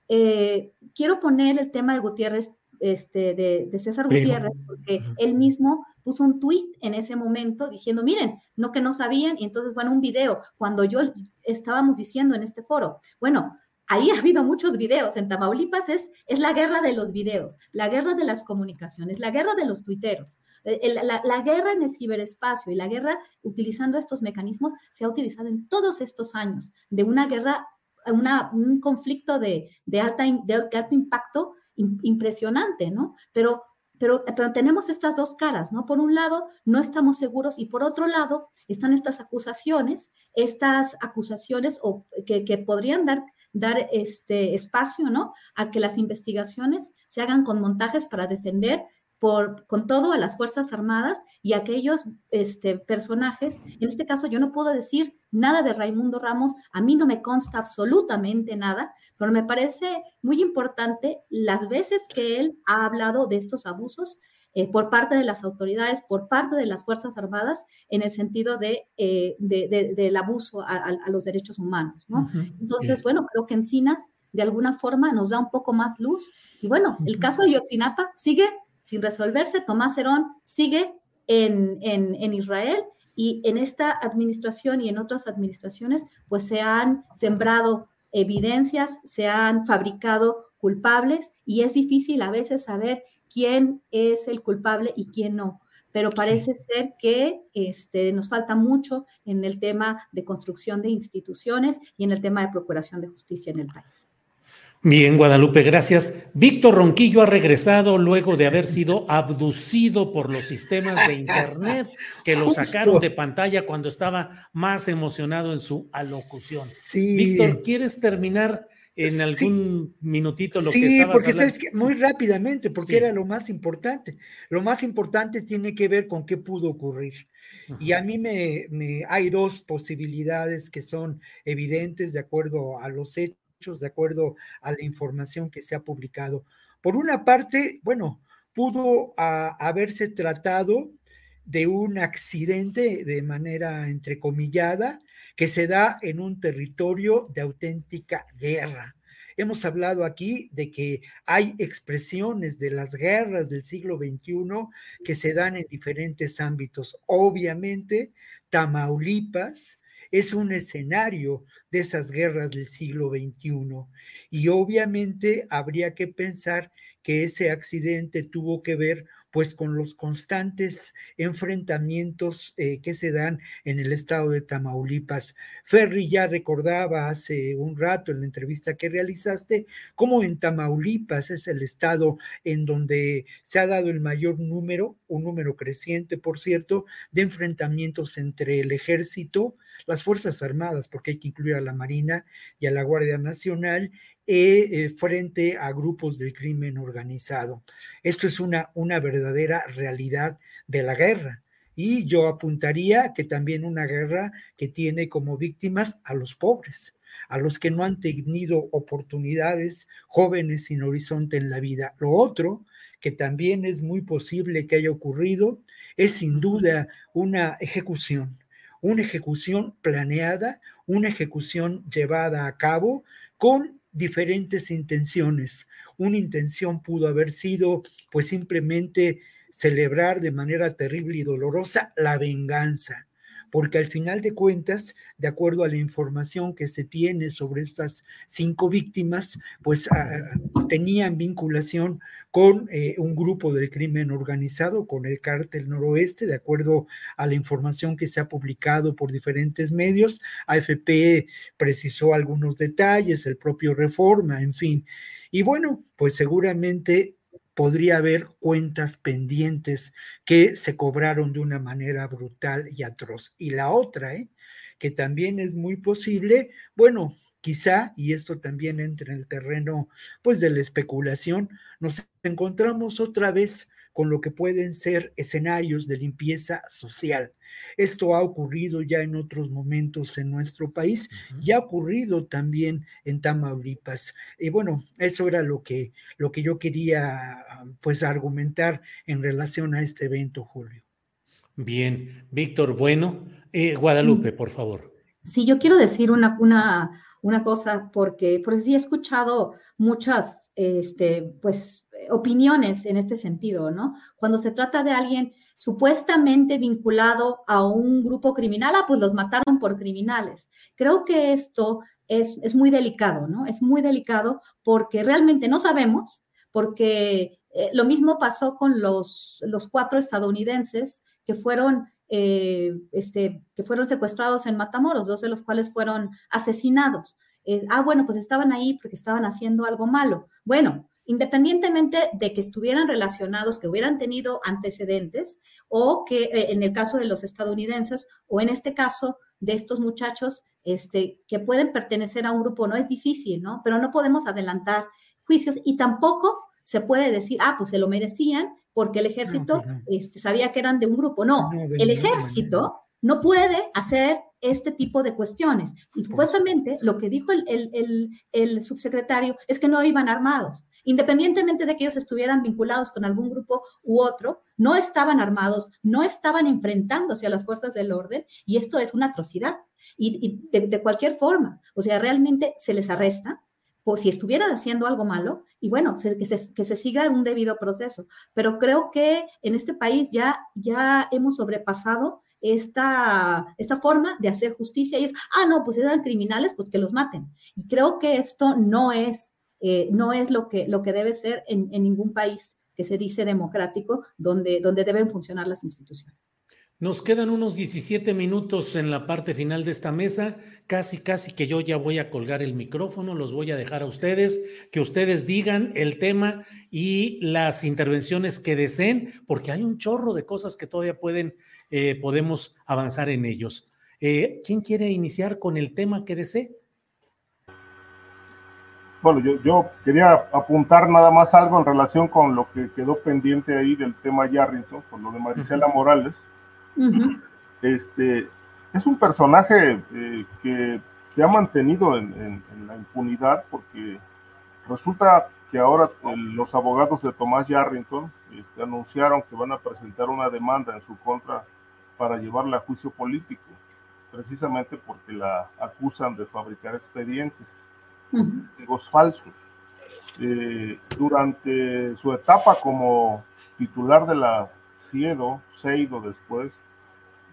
Speaker 4: Eh, quiero poner el tema de Gutiérrez, este, de, César Gutiérrez, porque él mismo puso un tweet en ese momento diciendo, miren, no que no sabían, y entonces, bueno, un video, cuando yo estábamos diciendo en este foro, bueno, ahí ha habido muchos videos, en Tamaulipas es, es la guerra de los videos, la guerra de las comunicaciones, la guerra de los tuiteros, eh, la, la, guerra en el ciberespacio y la guerra utilizando estos mecanismos se ha utilizado en todos estos años de una guerra, una, un conflicto de, de, alta, de alto impacto impresionante, ¿no? Pero pero, tenemos estas dos caras, ¿no? Por un lado, no estamos seguros y por otro lado, están estas acusaciones, estas acusaciones o que, podrían dar, dar este espacio, ¿no? A que las investigaciones se hagan con montajes para defender por, con todo a las Fuerzas Armadas y aquellos este, personajes. En este caso, yo no puedo decir nada de Raimundo Ramos, a mí no me consta absolutamente nada, pero me parece muy importante las veces que él ha hablado de estos abusos eh, por parte de las autoridades, por parte de las Fuerzas Armadas, en el sentido de, eh, del abuso a, los derechos humanos. ¿no? Entonces, bueno, creo que Encinas de alguna forma nos da un poco más luz. Y bueno, el caso de Yotzinapa sigue sin resolverse. Tomás Herón sigue en, en, en Israel y en esta administración y en otras administraciones, pues se han sembrado evidencias, se han fabricado culpables y es difícil a veces saber quién es el culpable y quién no. Pero parece ser que este, nos falta mucho en el tema de construcción de instituciones y en el tema de procuración de justicia en el país.
Speaker 1: Bien, Guadalupe, gracias. Víctor Ronquillo ha regresado luego de haber sido abducido por los sistemas de Internet que lo sacaron de pantalla cuando estaba más emocionado en su alocución. Sí. Víctor, ¿quieres terminar en algún minutito lo que estabas
Speaker 2: porque sabes que muy rápidamente, porque era lo más importante. Lo más importante tiene que ver con qué pudo ocurrir. Y a mí me, me, hay dos posibilidades que son evidentes de acuerdo a los hechos, de acuerdo a la información que se ha publicado. Por una parte, bueno, pudo ah, haberse tratado de un accidente de manera entrecomillada que se da en un territorio de auténtica guerra. Hemos hablado aquí de que hay expresiones de las guerras del siglo XXI que se dan en diferentes ámbitos. Obviamente, Tamaulipas es un escenario de esas guerras del siglo XXI y obviamente habría que pensar que ese accidente tuvo que ver pues con los constantes enfrentamientos eh, que se dan en el estado de Tamaulipas. Ferry ya recordaba hace un rato en la entrevista que realizaste cómo en Tamaulipas es el estado en donde se ha dado el mayor número, un número creciente, por cierto, de enfrentamientos entre el ejército, las Fuerzas Armadas, porque hay que incluir a la Marina y a la Guardia Nacional, eh, frente a grupos del crimen organizado. Esto es una, una verdadera realidad de la guerra. Y yo apuntaría que también una guerra que tiene como víctimas a los pobres, a los que no han tenido oportunidades, jóvenes sin horizonte en la vida. Lo otro, que también es muy posible que haya ocurrido, es sin duda una ejecución, una ejecución planeada, una ejecución llevada a cabo con diferentes intenciones. Una intención pudo haber sido pues simplemente celebrar de manera terrible y dolorosa la venganza porque al final de cuentas, de acuerdo a la información que se tiene sobre estas cinco víctimas, pues ah, tenían vinculación con eh, un grupo del crimen organizado, con el cártel noroeste, de acuerdo a la información que se ha publicado por diferentes medios. AFP precisó algunos detalles, el propio Reforma, en fin. Y bueno, pues seguramente podría haber cuentas pendientes que se cobraron de una manera brutal y atroz. Y la otra, ¿eh? que también es muy posible, bueno, quizá, y esto también entra en el terreno pues de la especulación, nos encontramos otra vez con lo que pueden ser escenarios de limpieza social. Esto ha ocurrido ya en otros momentos en nuestro país y ha ocurrido también en Tamaulipas. Y bueno, eso era lo que, lo que yo quería pues argumentar en relación a este evento, Julio.
Speaker 1: Bien, Víctor, bueno, eh, Guadalupe, por favor.
Speaker 4: Sí, yo quiero decir una, una, una cosa, porque, porque sí he escuchado muchas, este, pues, opiniones en este sentido, ¿no? Cuando se trata de alguien supuestamente vinculado a un grupo criminal, ah, pues los mataron por criminales. Creo que esto es, es muy delicado, ¿no? Es muy delicado porque realmente no sabemos, porque eh, lo mismo pasó con los, los cuatro estadounidenses que fueron eh, este, que fueron secuestrados en Matamoros, dos de los cuales fueron asesinados. Eh, ah, bueno, pues estaban ahí porque estaban haciendo algo malo. Bueno, independientemente de que estuvieran relacionados, que hubieran tenido antecedentes, o que eh, en el caso de los estadounidenses, o en este caso de estos muchachos, este, que pueden pertenecer a un grupo, no es difícil, ¿no? Pero no podemos adelantar juicios y tampoco se puede decir, ah, pues se lo merecían porque el ejército este, sabía que eran de un grupo. No, el ejército no puede hacer este tipo de cuestiones. Y supuestamente lo que dijo el, subsecretario es que no iban armados. Independientemente de que ellos estuvieran vinculados con algún grupo u otro, no estaban armados, no estaban enfrentándose a las fuerzas del orden y esto es una atrocidad. Y, de, cualquier forma, o sea, realmente se les arresta, o si estuvieran haciendo algo malo, y bueno, que, se, que, se, siga un debido proceso. Pero creo que en este país ya, ya hemos sobrepasado esta, esta forma de hacer justicia y es, ah, no, pues eran criminales, pues que los maten. Y creo que esto no es, eh, no es lo, que, lo que debe ser en, en, ningún país que se dice democrático, donde, donde deben funcionar las instituciones.
Speaker 1: Nos quedan unos 17 minutos en la parte final de esta mesa. Casi, casi que yo ya voy a colgar el micrófono, los voy a dejar a ustedes, que ustedes digan el tema y las intervenciones que deseen, porque hay un chorro de cosas que todavía pueden, eh, podemos avanzar en ellos. Eh, ¿Quién quiere iniciar con el tema que desee?
Speaker 3: Bueno, yo, yo, quería apuntar nada más algo en relación con lo que quedó pendiente ahí del tema Yarrington, con lo de Marisela Morales este, es un personaje eh, que se ha mantenido en, la impunidad porque resulta que ahora los abogados de Tomás Yarrington este, anunciaron que van a presentar una demanda en su contra para llevarla a juicio político, precisamente porque la acusan de fabricar expedientes, testigos falsos. Eh, durante su etapa como titular de la CIEDO, CEIDO después,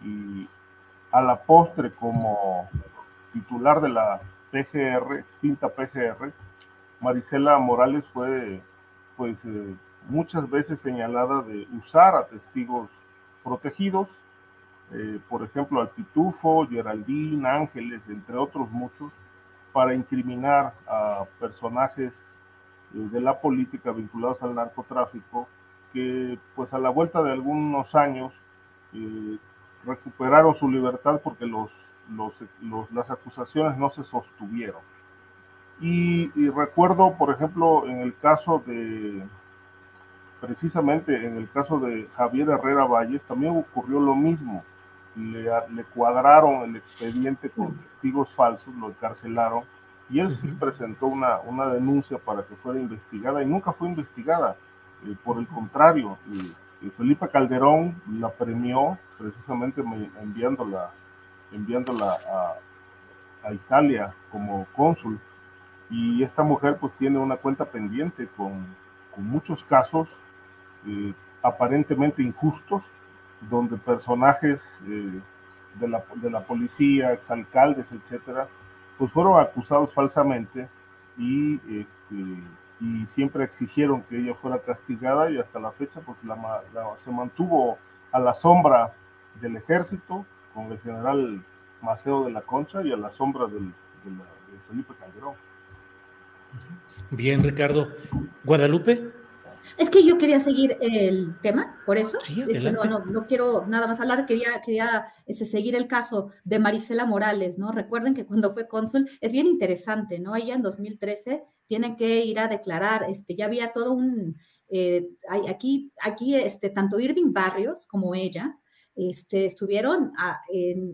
Speaker 3: y a la postre como titular de la PGR, extinta PGR, Marisela Morales fue pues eh, muchas veces señalada de usar a testigos protegidos, eh, por ejemplo al Pitufo, Geraldine, Ángeles, entre otros muchos, para incriminar a personajes eh, de la política vinculados al narcotráfico que pues a la vuelta de algunos años recuperaron su libertad porque los, las acusaciones no se sostuvieron. Y, recuerdo, por ejemplo, en el caso de, precisamente en el caso de Javier Herrera Valles, también ocurrió lo mismo. Le, le cuadraron el expediente con testigos falsos, lo encarcelaron, y él sí presentó una, una denuncia para que fuera investigada y nunca fue investigada. Eh, por el contrario, Felipe Calderón la premió precisamente enviándola, enviándola a, Italia como cónsul. Y esta mujer pues tiene una cuenta pendiente con, con muchos casos eh, aparentemente injustos, donde personajes eh, de, la, de la policía, exalcaldes, etcétera, pues fueron acusados falsamente y este, y siempre exigieron que ella fuera castigada y hasta la fecha pues la, se mantuvo a la sombra del ejército con el general Maceo de la Concha y a la sombra del, de, Felipe Calderón.
Speaker 1: Bien, Ricardo. Guadalupe.
Speaker 4: Es que yo quería seguir el tema, por eso. no, no, no, quiero nada más hablar, quería, quería ese, seguir el caso de Marisela Morales, ¿no? Recuerden que cuando fue cónsul, es bien interesante, ¿no? Ella en 2013 tiene que ir a declarar, este, ya había todo un, eh, aquí, aquí, este, tanto Irving Barrios como ella, este, estuvieron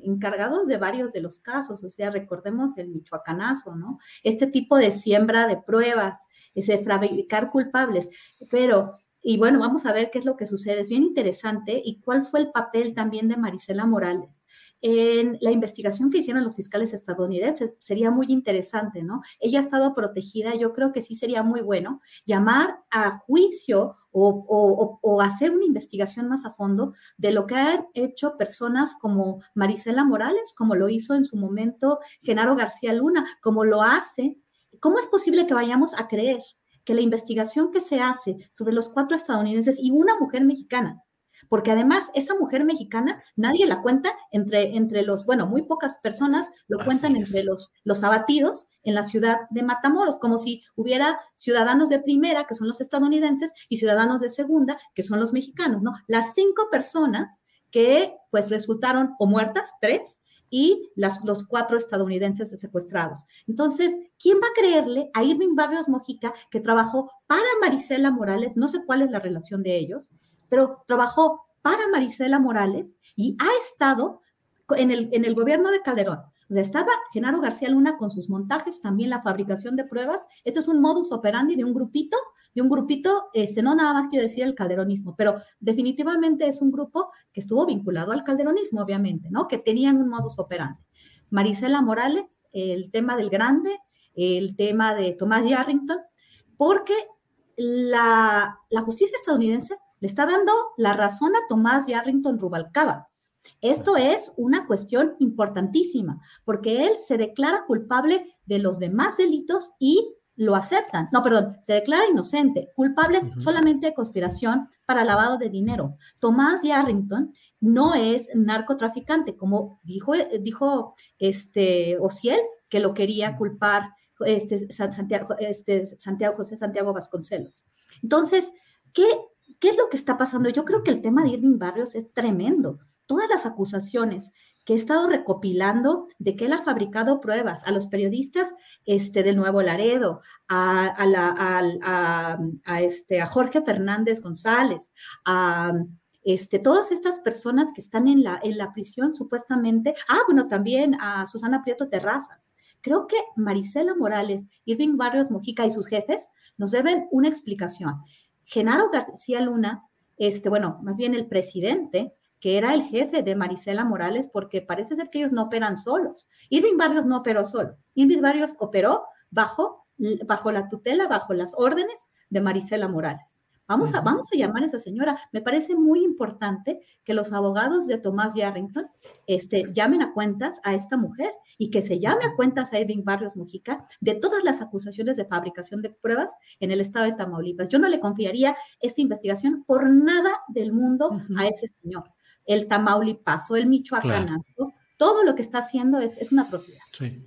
Speaker 4: encargados de varios de los casos, o sea, recordemos el michoacanazo, ¿no? Este tipo de siembra de pruebas, ese fabricar culpables, pero y bueno, vamos a ver qué es lo que sucede. Es bien interesante y cuál fue el papel también de Marisela Morales en la investigación que hicieron los fiscales estadounidenses. Sería muy interesante, ¿no? Ella ha estado protegida, yo creo que sí sería muy bueno llamar a juicio o, hacer una investigación más a fondo de lo que han hecho personas como Marisela Morales, como lo hizo en su momento Genaro García Luna, como lo hace. ¿Cómo es posible que vayamos a creer que la investigación que se hace sobre los cuatro estadounidenses y una mujer mexicana porque además esa mujer mexicana nadie la cuenta entre, entre los, bueno, muy pocas personas lo cuentan entre los, los abatidos en la ciudad de Matamoros, como si hubiera ciudadanos de primera, que son los estadounidenses, y ciudadanos de segunda, que son los mexicanos, ¿no? Las cinco personas que pues resultaron o muertas, tres, y las, los cuatro estadounidenses secuestrados. Entonces, ¿quién va a creerle a Irving Barrios Mojica que trabajó para Marisela Morales? No sé cuál es la relación de ellos, pero trabajó para Marisela Morales y ha estado en el, en el gobierno de Calderón. O sea, estaba Genaro García Luna con sus montajes, también la fabricación de pruebas. Esto es un modus operandi de un grupito, de un grupito, este, no nada más quiero decir el calderonismo, pero definitivamente es un grupo que estuvo vinculado al calderonismo, obviamente, ¿no? Que tenían un modus operandi. Marisela Morales, el tema del grande, el tema de Tomás Yarrington, porque la, la justicia estadounidense le está dando la razón a Tomás Yarrington Rubalcaba. Esto es una cuestión importantísima, porque él se declara culpable de los demás delitos y lo aceptan. No, perdón, se declara inocente, culpable solamente de conspiración para lavado de dinero. Tomás Yarrington no es narcotraficante, como dijo, dijo este Ociel, que lo quería culpar este, Santiago, este, Santiago José Santiago Vasconcelos. Entonces, ¿qué ¿Qué es lo que está pasando? Yo creo que el tema de Irving Barrios es tremendo. Todas las acusaciones que he estado recopilando de que él ha fabricado pruebas a los periodistas este, del Nuevo Laredo, a, a, este, a Jorge Fernández González, a este, todas estas personas que están en la, en la prisión supuestamente, ah, bueno, también a Susana Prieto Terrazas. Creo que Marisela Morales, Irving Barrios Mojica y sus jefes nos deben una explicación. Genaro García Luna, este, bueno, más bien el presidente, que era el jefe de Marisela Morales, porque parece ser que ellos no operan solos. Irving Barrios no operó solo. Irving Barrios operó bajo, bajo la tutela, bajo las órdenes de Marisela Morales. Vamos a, vamos a llamar a esa señora. Me parece muy importante que los abogados de Tomás Yarrington este, llamen a cuentas a esta mujer y que se llame a cuentas a Irving Barrios Mujica de todas las acusaciones de fabricación de pruebas en el estado de Tamaulipas. Yo no le confiaría esta investigación por nada del mundo a ese señor. El Tamaulipaso, el Michoacán, todo lo que está haciendo es, es una atrocidad. Sí.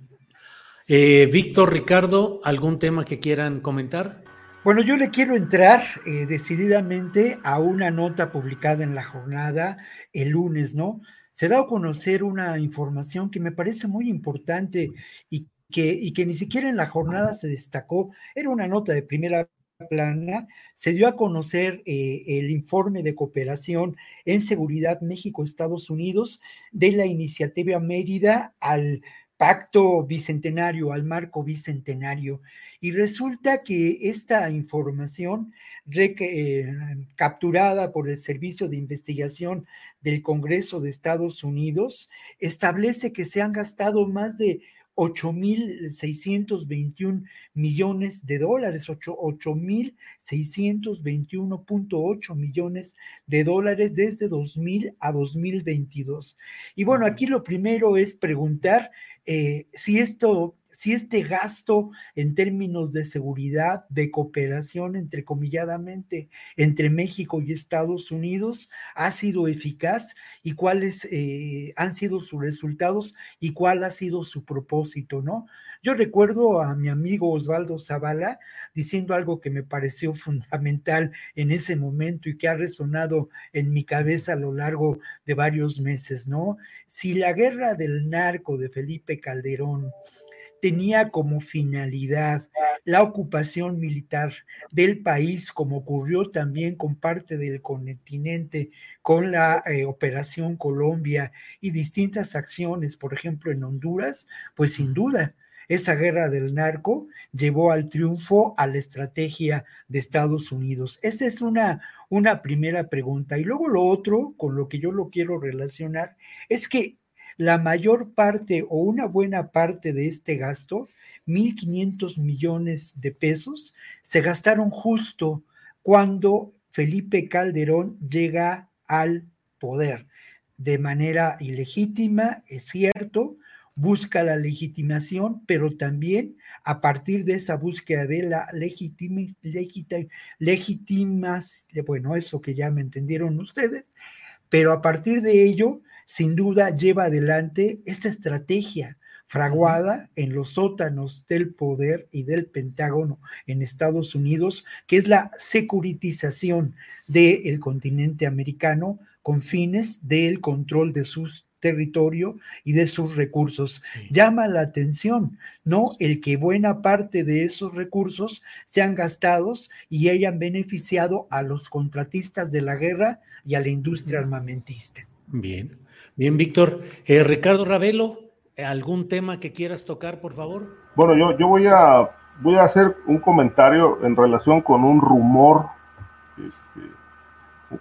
Speaker 1: Eh, Víctor, Ricardo, ¿algún tema que quieran comentar?
Speaker 2: Bueno, yo le quiero entrar eh, decididamente a una nota publicada en la jornada el lunes, ¿no? Se da a conocer una información que me parece muy importante y que, ni siquiera en la jornada se destacó. Era una nota de primera plana. Se dio a conocer eh, el informe de cooperación en seguridad México-Estados Unidos de la iniciativa Mérida al pacto bicentenario, al marco bicentenario. Y resulta que esta información eh, capturada por el Servicio de Investigación del Congreso de Estados Unidos establece que se han gastado más de 8.621 millones de dólares, 8.621.8 millones de dólares desde 2000 a 2022. Y bueno, aquí lo primero es preguntar eh, si esto si este gasto en términos de seguridad, de cooperación, entrecomilladamente, entre México y Estados Unidos ha sido eficaz y cuáles eh, han sido sus resultados y cuál ha sido su propósito, ¿no? Yo recuerdo a mi amigo Osvaldo Zavala diciendo algo que me pareció fundamental en ese momento y que ha resonado en mi cabeza a lo largo de varios meses, ¿no? Si la guerra del narco de Felipe Calderón tenía como finalidad la ocupación militar del país, como ocurrió también con parte del continente, con la eh, Operación Colombia y distintas acciones, por ejemplo, en Honduras, pues sin duda. Esa guerra del narco llevó al triunfo a la estrategia de Estados Unidos. Esa es una, una primera pregunta. Y luego lo otro, con lo que yo lo quiero relacionar, es que la mayor parte o una buena parte de este gasto, 1.500 millones de pesos, se gastaron justo cuando Felipe Calderón llega al poder. De manera ilegítima, es cierto, busca la legitimación, pero también a partir de esa búsqueda de la legitima, legitimas, bueno, eso que ya me entendieron ustedes, pero a partir de ello sin duda lleva adelante esta estrategia fraguada en los sótanos del poder y del Pentágono en Estados Unidos, que es la securitización del continente americano con fines del control de sus territorio y de sus recursos. Llama la atención, ¿no? El que buena parte de esos recursos sean gastados y hayan beneficiado a los contratistas de la guerra y a la industria armamentista.
Speaker 1: Bien. Bien, Víctor. Eh, Ricardo Ravelo, ¿algún tema que quieras tocar, por favor?
Speaker 3: Bueno, yo, yo voy, a, voy a hacer un comentario en relación con un rumor, este,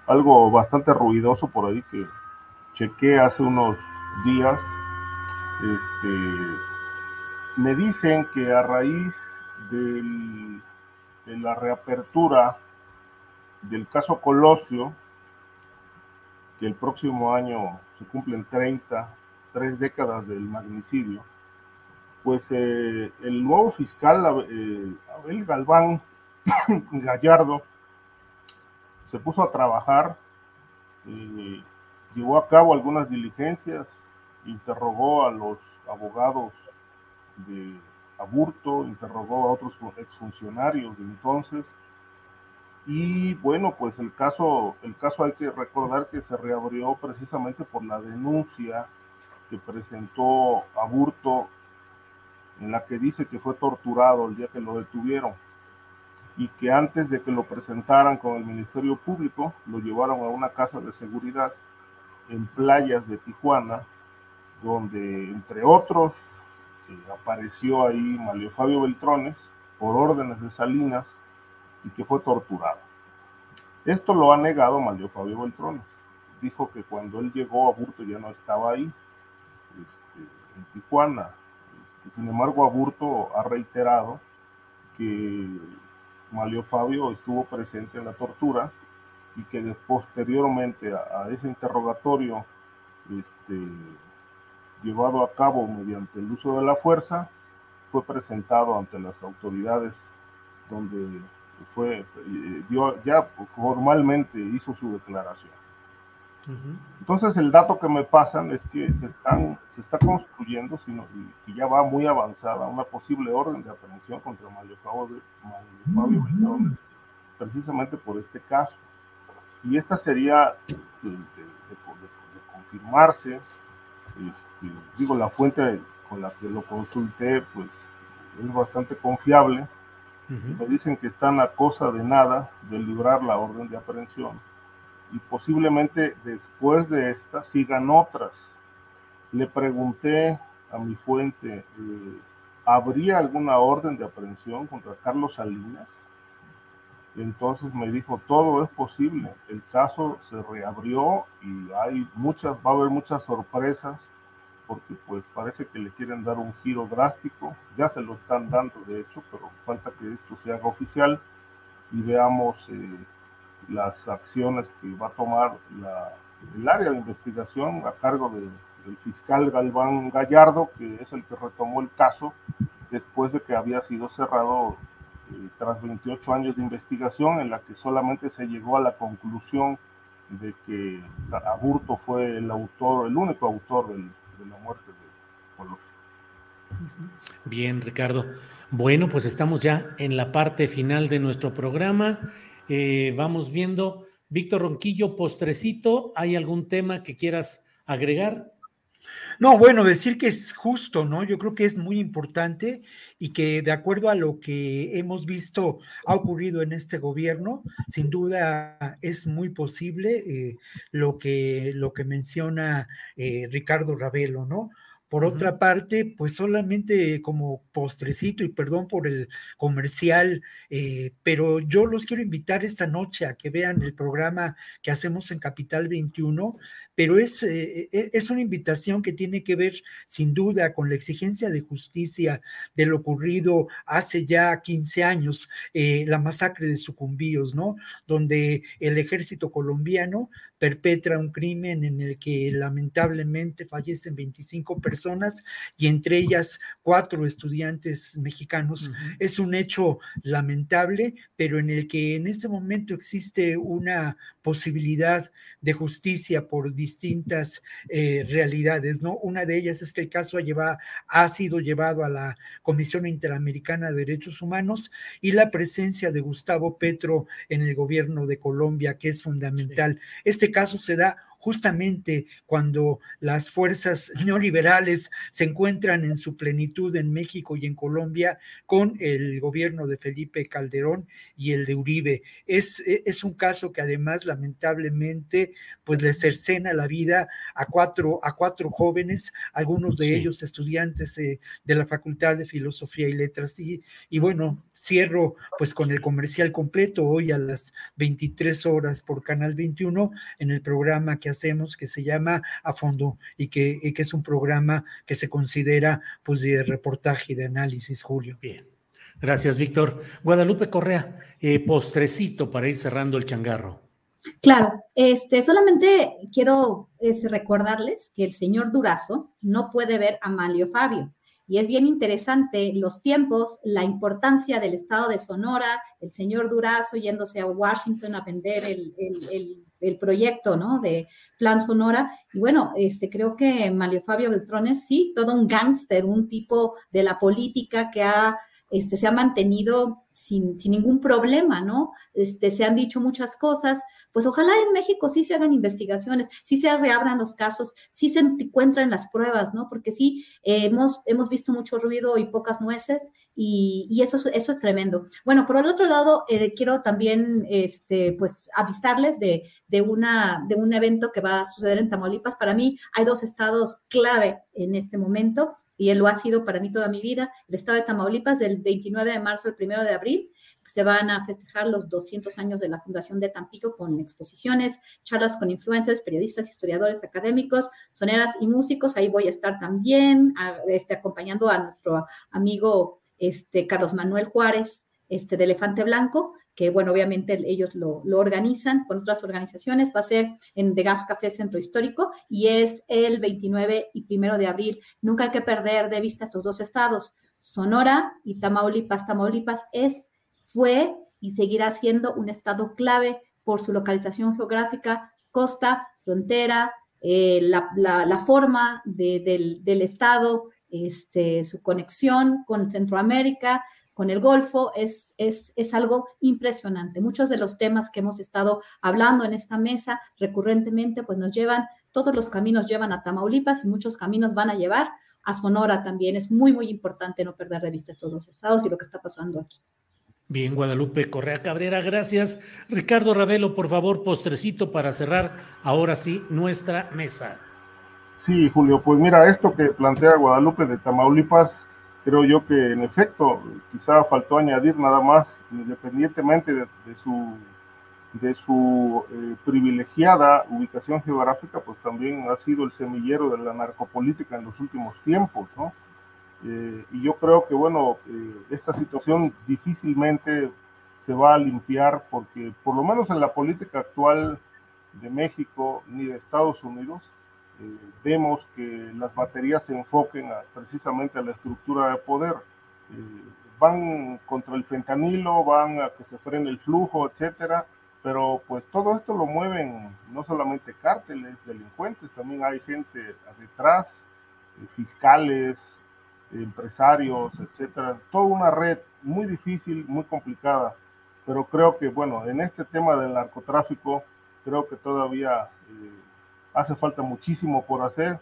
Speaker 3: algo bastante ruidoso por ahí que chequé hace unos días. Este, me dicen que a raíz del, de la reapertura del caso Colosio, que el próximo año se cumplen 30, tres décadas del magnicidio, pues eh, el nuevo fiscal eh, Abel Galván Gallardo se puso a trabajar, eh, llevó a cabo algunas diligencias, interrogó a los abogados de Aburto, interrogó a otros exfuncionarios de entonces, y bueno, pues el caso, el caso hay que recordar que se reabrió precisamente por la denuncia que presentó Aburto, en la que dice que fue torturado el día que lo detuvieron. y que antes de que lo presentaran con el Ministerio Público, lo llevaron a una casa de seguridad en playas de Tijuana, donde entre otros eh, apareció ahí Malio Fabio Beltrones por órdenes de Salinas y que fue torturado. Esto lo ha negado Malio Fabio Beltrones. Dijo que cuando él llegó a Burto ya no estaba ahí, este, en Tijuana. Sin embargo, Aburto ha reiterado que Malio Fabio estuvo presente en la tortura y que posteriormente a, ese interrogatorio este, llevado a cabo mediante el uso de la fuerza, fue presentado ante las autoridades donde fue, eh, ya formalmente hizo su declaración. Entonces el dato que me pasan es que se, están, se está construyendo, sino, y ya va muy avanzada, una posible orden de aprehensión contra Mario Fabio, Mario precisamente por este caso. Y esta sería, de, confirmarse, este, digo, la fuente con la que lo consulté, pues es bastante confiable. Me dicen que están a cosa de nada de librar la orden de aprehensión y posiblemente después de esta sigan otras. Le pregunté a mi fuente, eh, ¿habría alguna orden de aprehensión contra Carlos Salinas? entonces me dijo, todo es posible. El caso se reabrió y hay muchas, va a haber muchas sorpresas porque pues parece que le quieren dar un giro drástico. Ya se lo están dando, de hecho, pero falta que esto se haga oficial y veamos eh, las acciones que va a tomar el área de investigación a cargo del fiscal Galván Gallardo, que es el que retomó el caso después de que había sido cerrado eh, tras 28 años de investigación en la que solamente se llegó a la conclusión de que Aburto fue el autor, el único autor de la muerte de Colosio.
Speaker 1: Bien, Ricardo. Bueno, pues estamos ya en la parte final de nuestro programa. Eh, vamos viendo. Víctor Ronquillo, postrecito, ¿hay algún tema que quieras agregar?
Speaker 2: No, bueno, decir que es justo, ¿no? Yo creo que es muy importante y que de acuerdo a lo que hemos visto ha ocurrido en este gobierno, sin duda es muy posible eh, lo, que, lo que menciona eh, Ricardo Ravelo, ¿no? Por otra parte, pues solamente como postrecito y perdón por el comercial, eh, pero yo los quiero invitar esta noche a que vean el programa que hacemos en Capital 21 pero es, eh, e, es una invitación que tiene que ver sin duda con la exigencia de justicia de lo ocurrido hace ya 15 años, eh, la masacre de sucumbíos, ¿no? Donde el ejército colombiano perpetra un crimen en el que lamentablemente fallecen 25 personas y entre ellas cuatro estudiantes mexicanos. Es un hecho lamentable, pero en el que en este momento existe una posibilidad de justicia por distintas eh, realidades, ¿no? Una de ellas es que el caso ha, ha sido llevado a la Comisión Interamericana de Derechos Humanos y la presencia de Gustavo Petro en el gobierno de Colombia, que es fundamental. Este caso se da justamente cuando las fuerzas neoliberales se encuentran en su plenitud en México y en Colombia con el gobierno de Felipe Calderón y el de Uribe. Es, es un caso que además lamentablemente pues le cercena la vida a cuatro, a cuatro jóvenes, algunos de ellos estudiantes de la Facultad de Filosofía y Letras. Y, y bueno, cierro pues con el comercial completo hoy a las 23 horas por Canal 21 en el programa que hacemos que se llama A Fondo y que, que es un programa que se considera pues de reportaje y de análisis, Julio.
Speaker 1: Bien. Gracias, Víctor. Guadalupe Correa, eh, postrecito para ir cerrando el changarro.
Speaker 4: Claro, este, solamente quiero es, recordarles que el señor Durazo no puede ver a Malio Fabio. Y es bien interesante los tiempos, la importancia del estado de Sonora, el señor Durazo yéndose a Washington a vender el, el el proyecto, ¿no? De Plan Sonora. Y bueno, este, creo que Malio Fabio Beltrones, sí, todo un gángster, un tipo de la política que ha este, se ha mantenido sin, sin, ningún problema, ¿no? Este, se han dicho muchas cosas, pues ojalá en México sí se hagan investigaciones, sí se reabran los casos, sí se encuentren las pruebas, ¿no? Porque sí hemos, hemos visto mucho ruido y pocas nueces y, y eso, es, eso es tremendo. Bueno, por el otro lado, eh, quiero también, este, pues, avisarles de, de, una, de un evento que va a suceder en Tamaulipas. Para mí hay dos estados clave en este momento y él lo ha sido para mí toda mi vida, el estado de Tamaulipas del 29 de marzo al 1 de abril se van a festejar los 200 años de la Fundación de Tampico con exposiciones, charlas con influencers, periodistas, historiadores, académicos, soneras y músicos. Ahí voy a estar también este, acompañando a nuestro amigo este, Carlos Manuel Juárez este, de Elefante Blanco, que bueno, obviamente ellos lo, organizan con otras organizaciones. Va a ser en The Gas Café Centro Histórico y es el 29 y 1 de abril. Nunca hay que perder de vista estos dos estados. Sonora y Tamaulipas. Tamaulipas es fue y seguirá siendo un estado clave por su localización geográfica, costa, frontera, eh, la, forma del, estado, este, su conexión con Centroamérica, con el Golfo, es, es, es, algo impresionante. Muchos de los temas que hemos estado hablando en esta mesa recurrentemente, pues nos llevan, todos los caminos llevan a Tamaulipas y muchos caminos van a llevar a Sonora también. Es muy, muy importante no perder de vista estos dos estados y lo que está pasando aquí.
Speaker 1: Bien, Guadalupe Correa Cabrera, gracias. Ricardo Ravelo, por favor, postrecito para cerrar ahora sí nuestra mesa.
Speaker 3: Sí, Julio, pues mira, esto que plantea Guadalupe de Tamaulipas, creo yo que en efecto quizá faltó añadir nada más, independientemente de, su, de su eh, privilegiada ubicación geográfica, pues también ha sido el semillero de la narcopolítica en los últimos tiempos, ¿no? Eh, y yo creo que, bueno, eh, esta situación difícilmente se va a limpiar porque, por lo menos en la política actual de México ni de Estados Unidos, vemos que las baterías se enfoquen precisamente a la estructura de poder. van contra el fentanilo, van a que se frene el flujo, etcétera, pero pues todo esto lo mueven no solamente cárteles, delincuentes, también hay gente detrás, fiscales, empresarios, etcétera, toda una red muy difícil, muy complicada, pero creo que, bueno, en este tema del narcotráfico, creo que todavía eh, hace falta muchísimo por hacer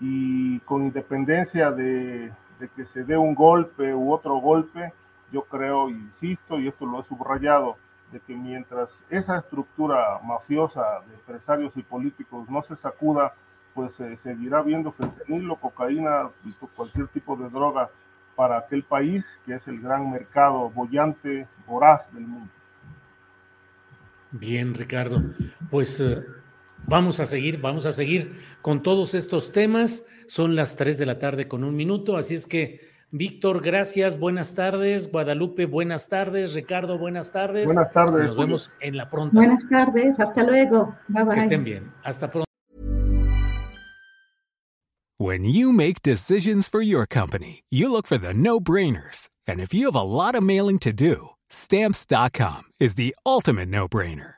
Speaker 3: y con independencia de, que se dé un golpe u otro golpe, yo creo, insisto, y esto lo he subrayado, de que mientras esa estructura mafiosa de empresarios y políticos no se sacuda, pues se seguirá viendo fentanilo, cocaína y cualquier tipo de droga para aquel país que es el gran mercado bollante, voraz del mundo.
Speaker 1: Bien, Ricardo. Pues eh, vamos a seguir, vamos a seguir con todos estos temas. Son las 3 de la tarde con un minuto, así es que Víctor, gracias, buenas tardes. Guadalupe, buenas tardes. Ricardo, buenas tardes.
Speaker 3: Buenas tardes.
Speaker 1: Nos vemos en la pronta.
Speaker 4: Buenas tardes, hasta luego. Bye bye.
Speaker 1: Que estén bien. Hasta pronto.
Speaker 6: When you make decisions for your company, you look for the no-brainers. And if you have a lot of mailing to do, stamps.com is the ultimate no-brainer.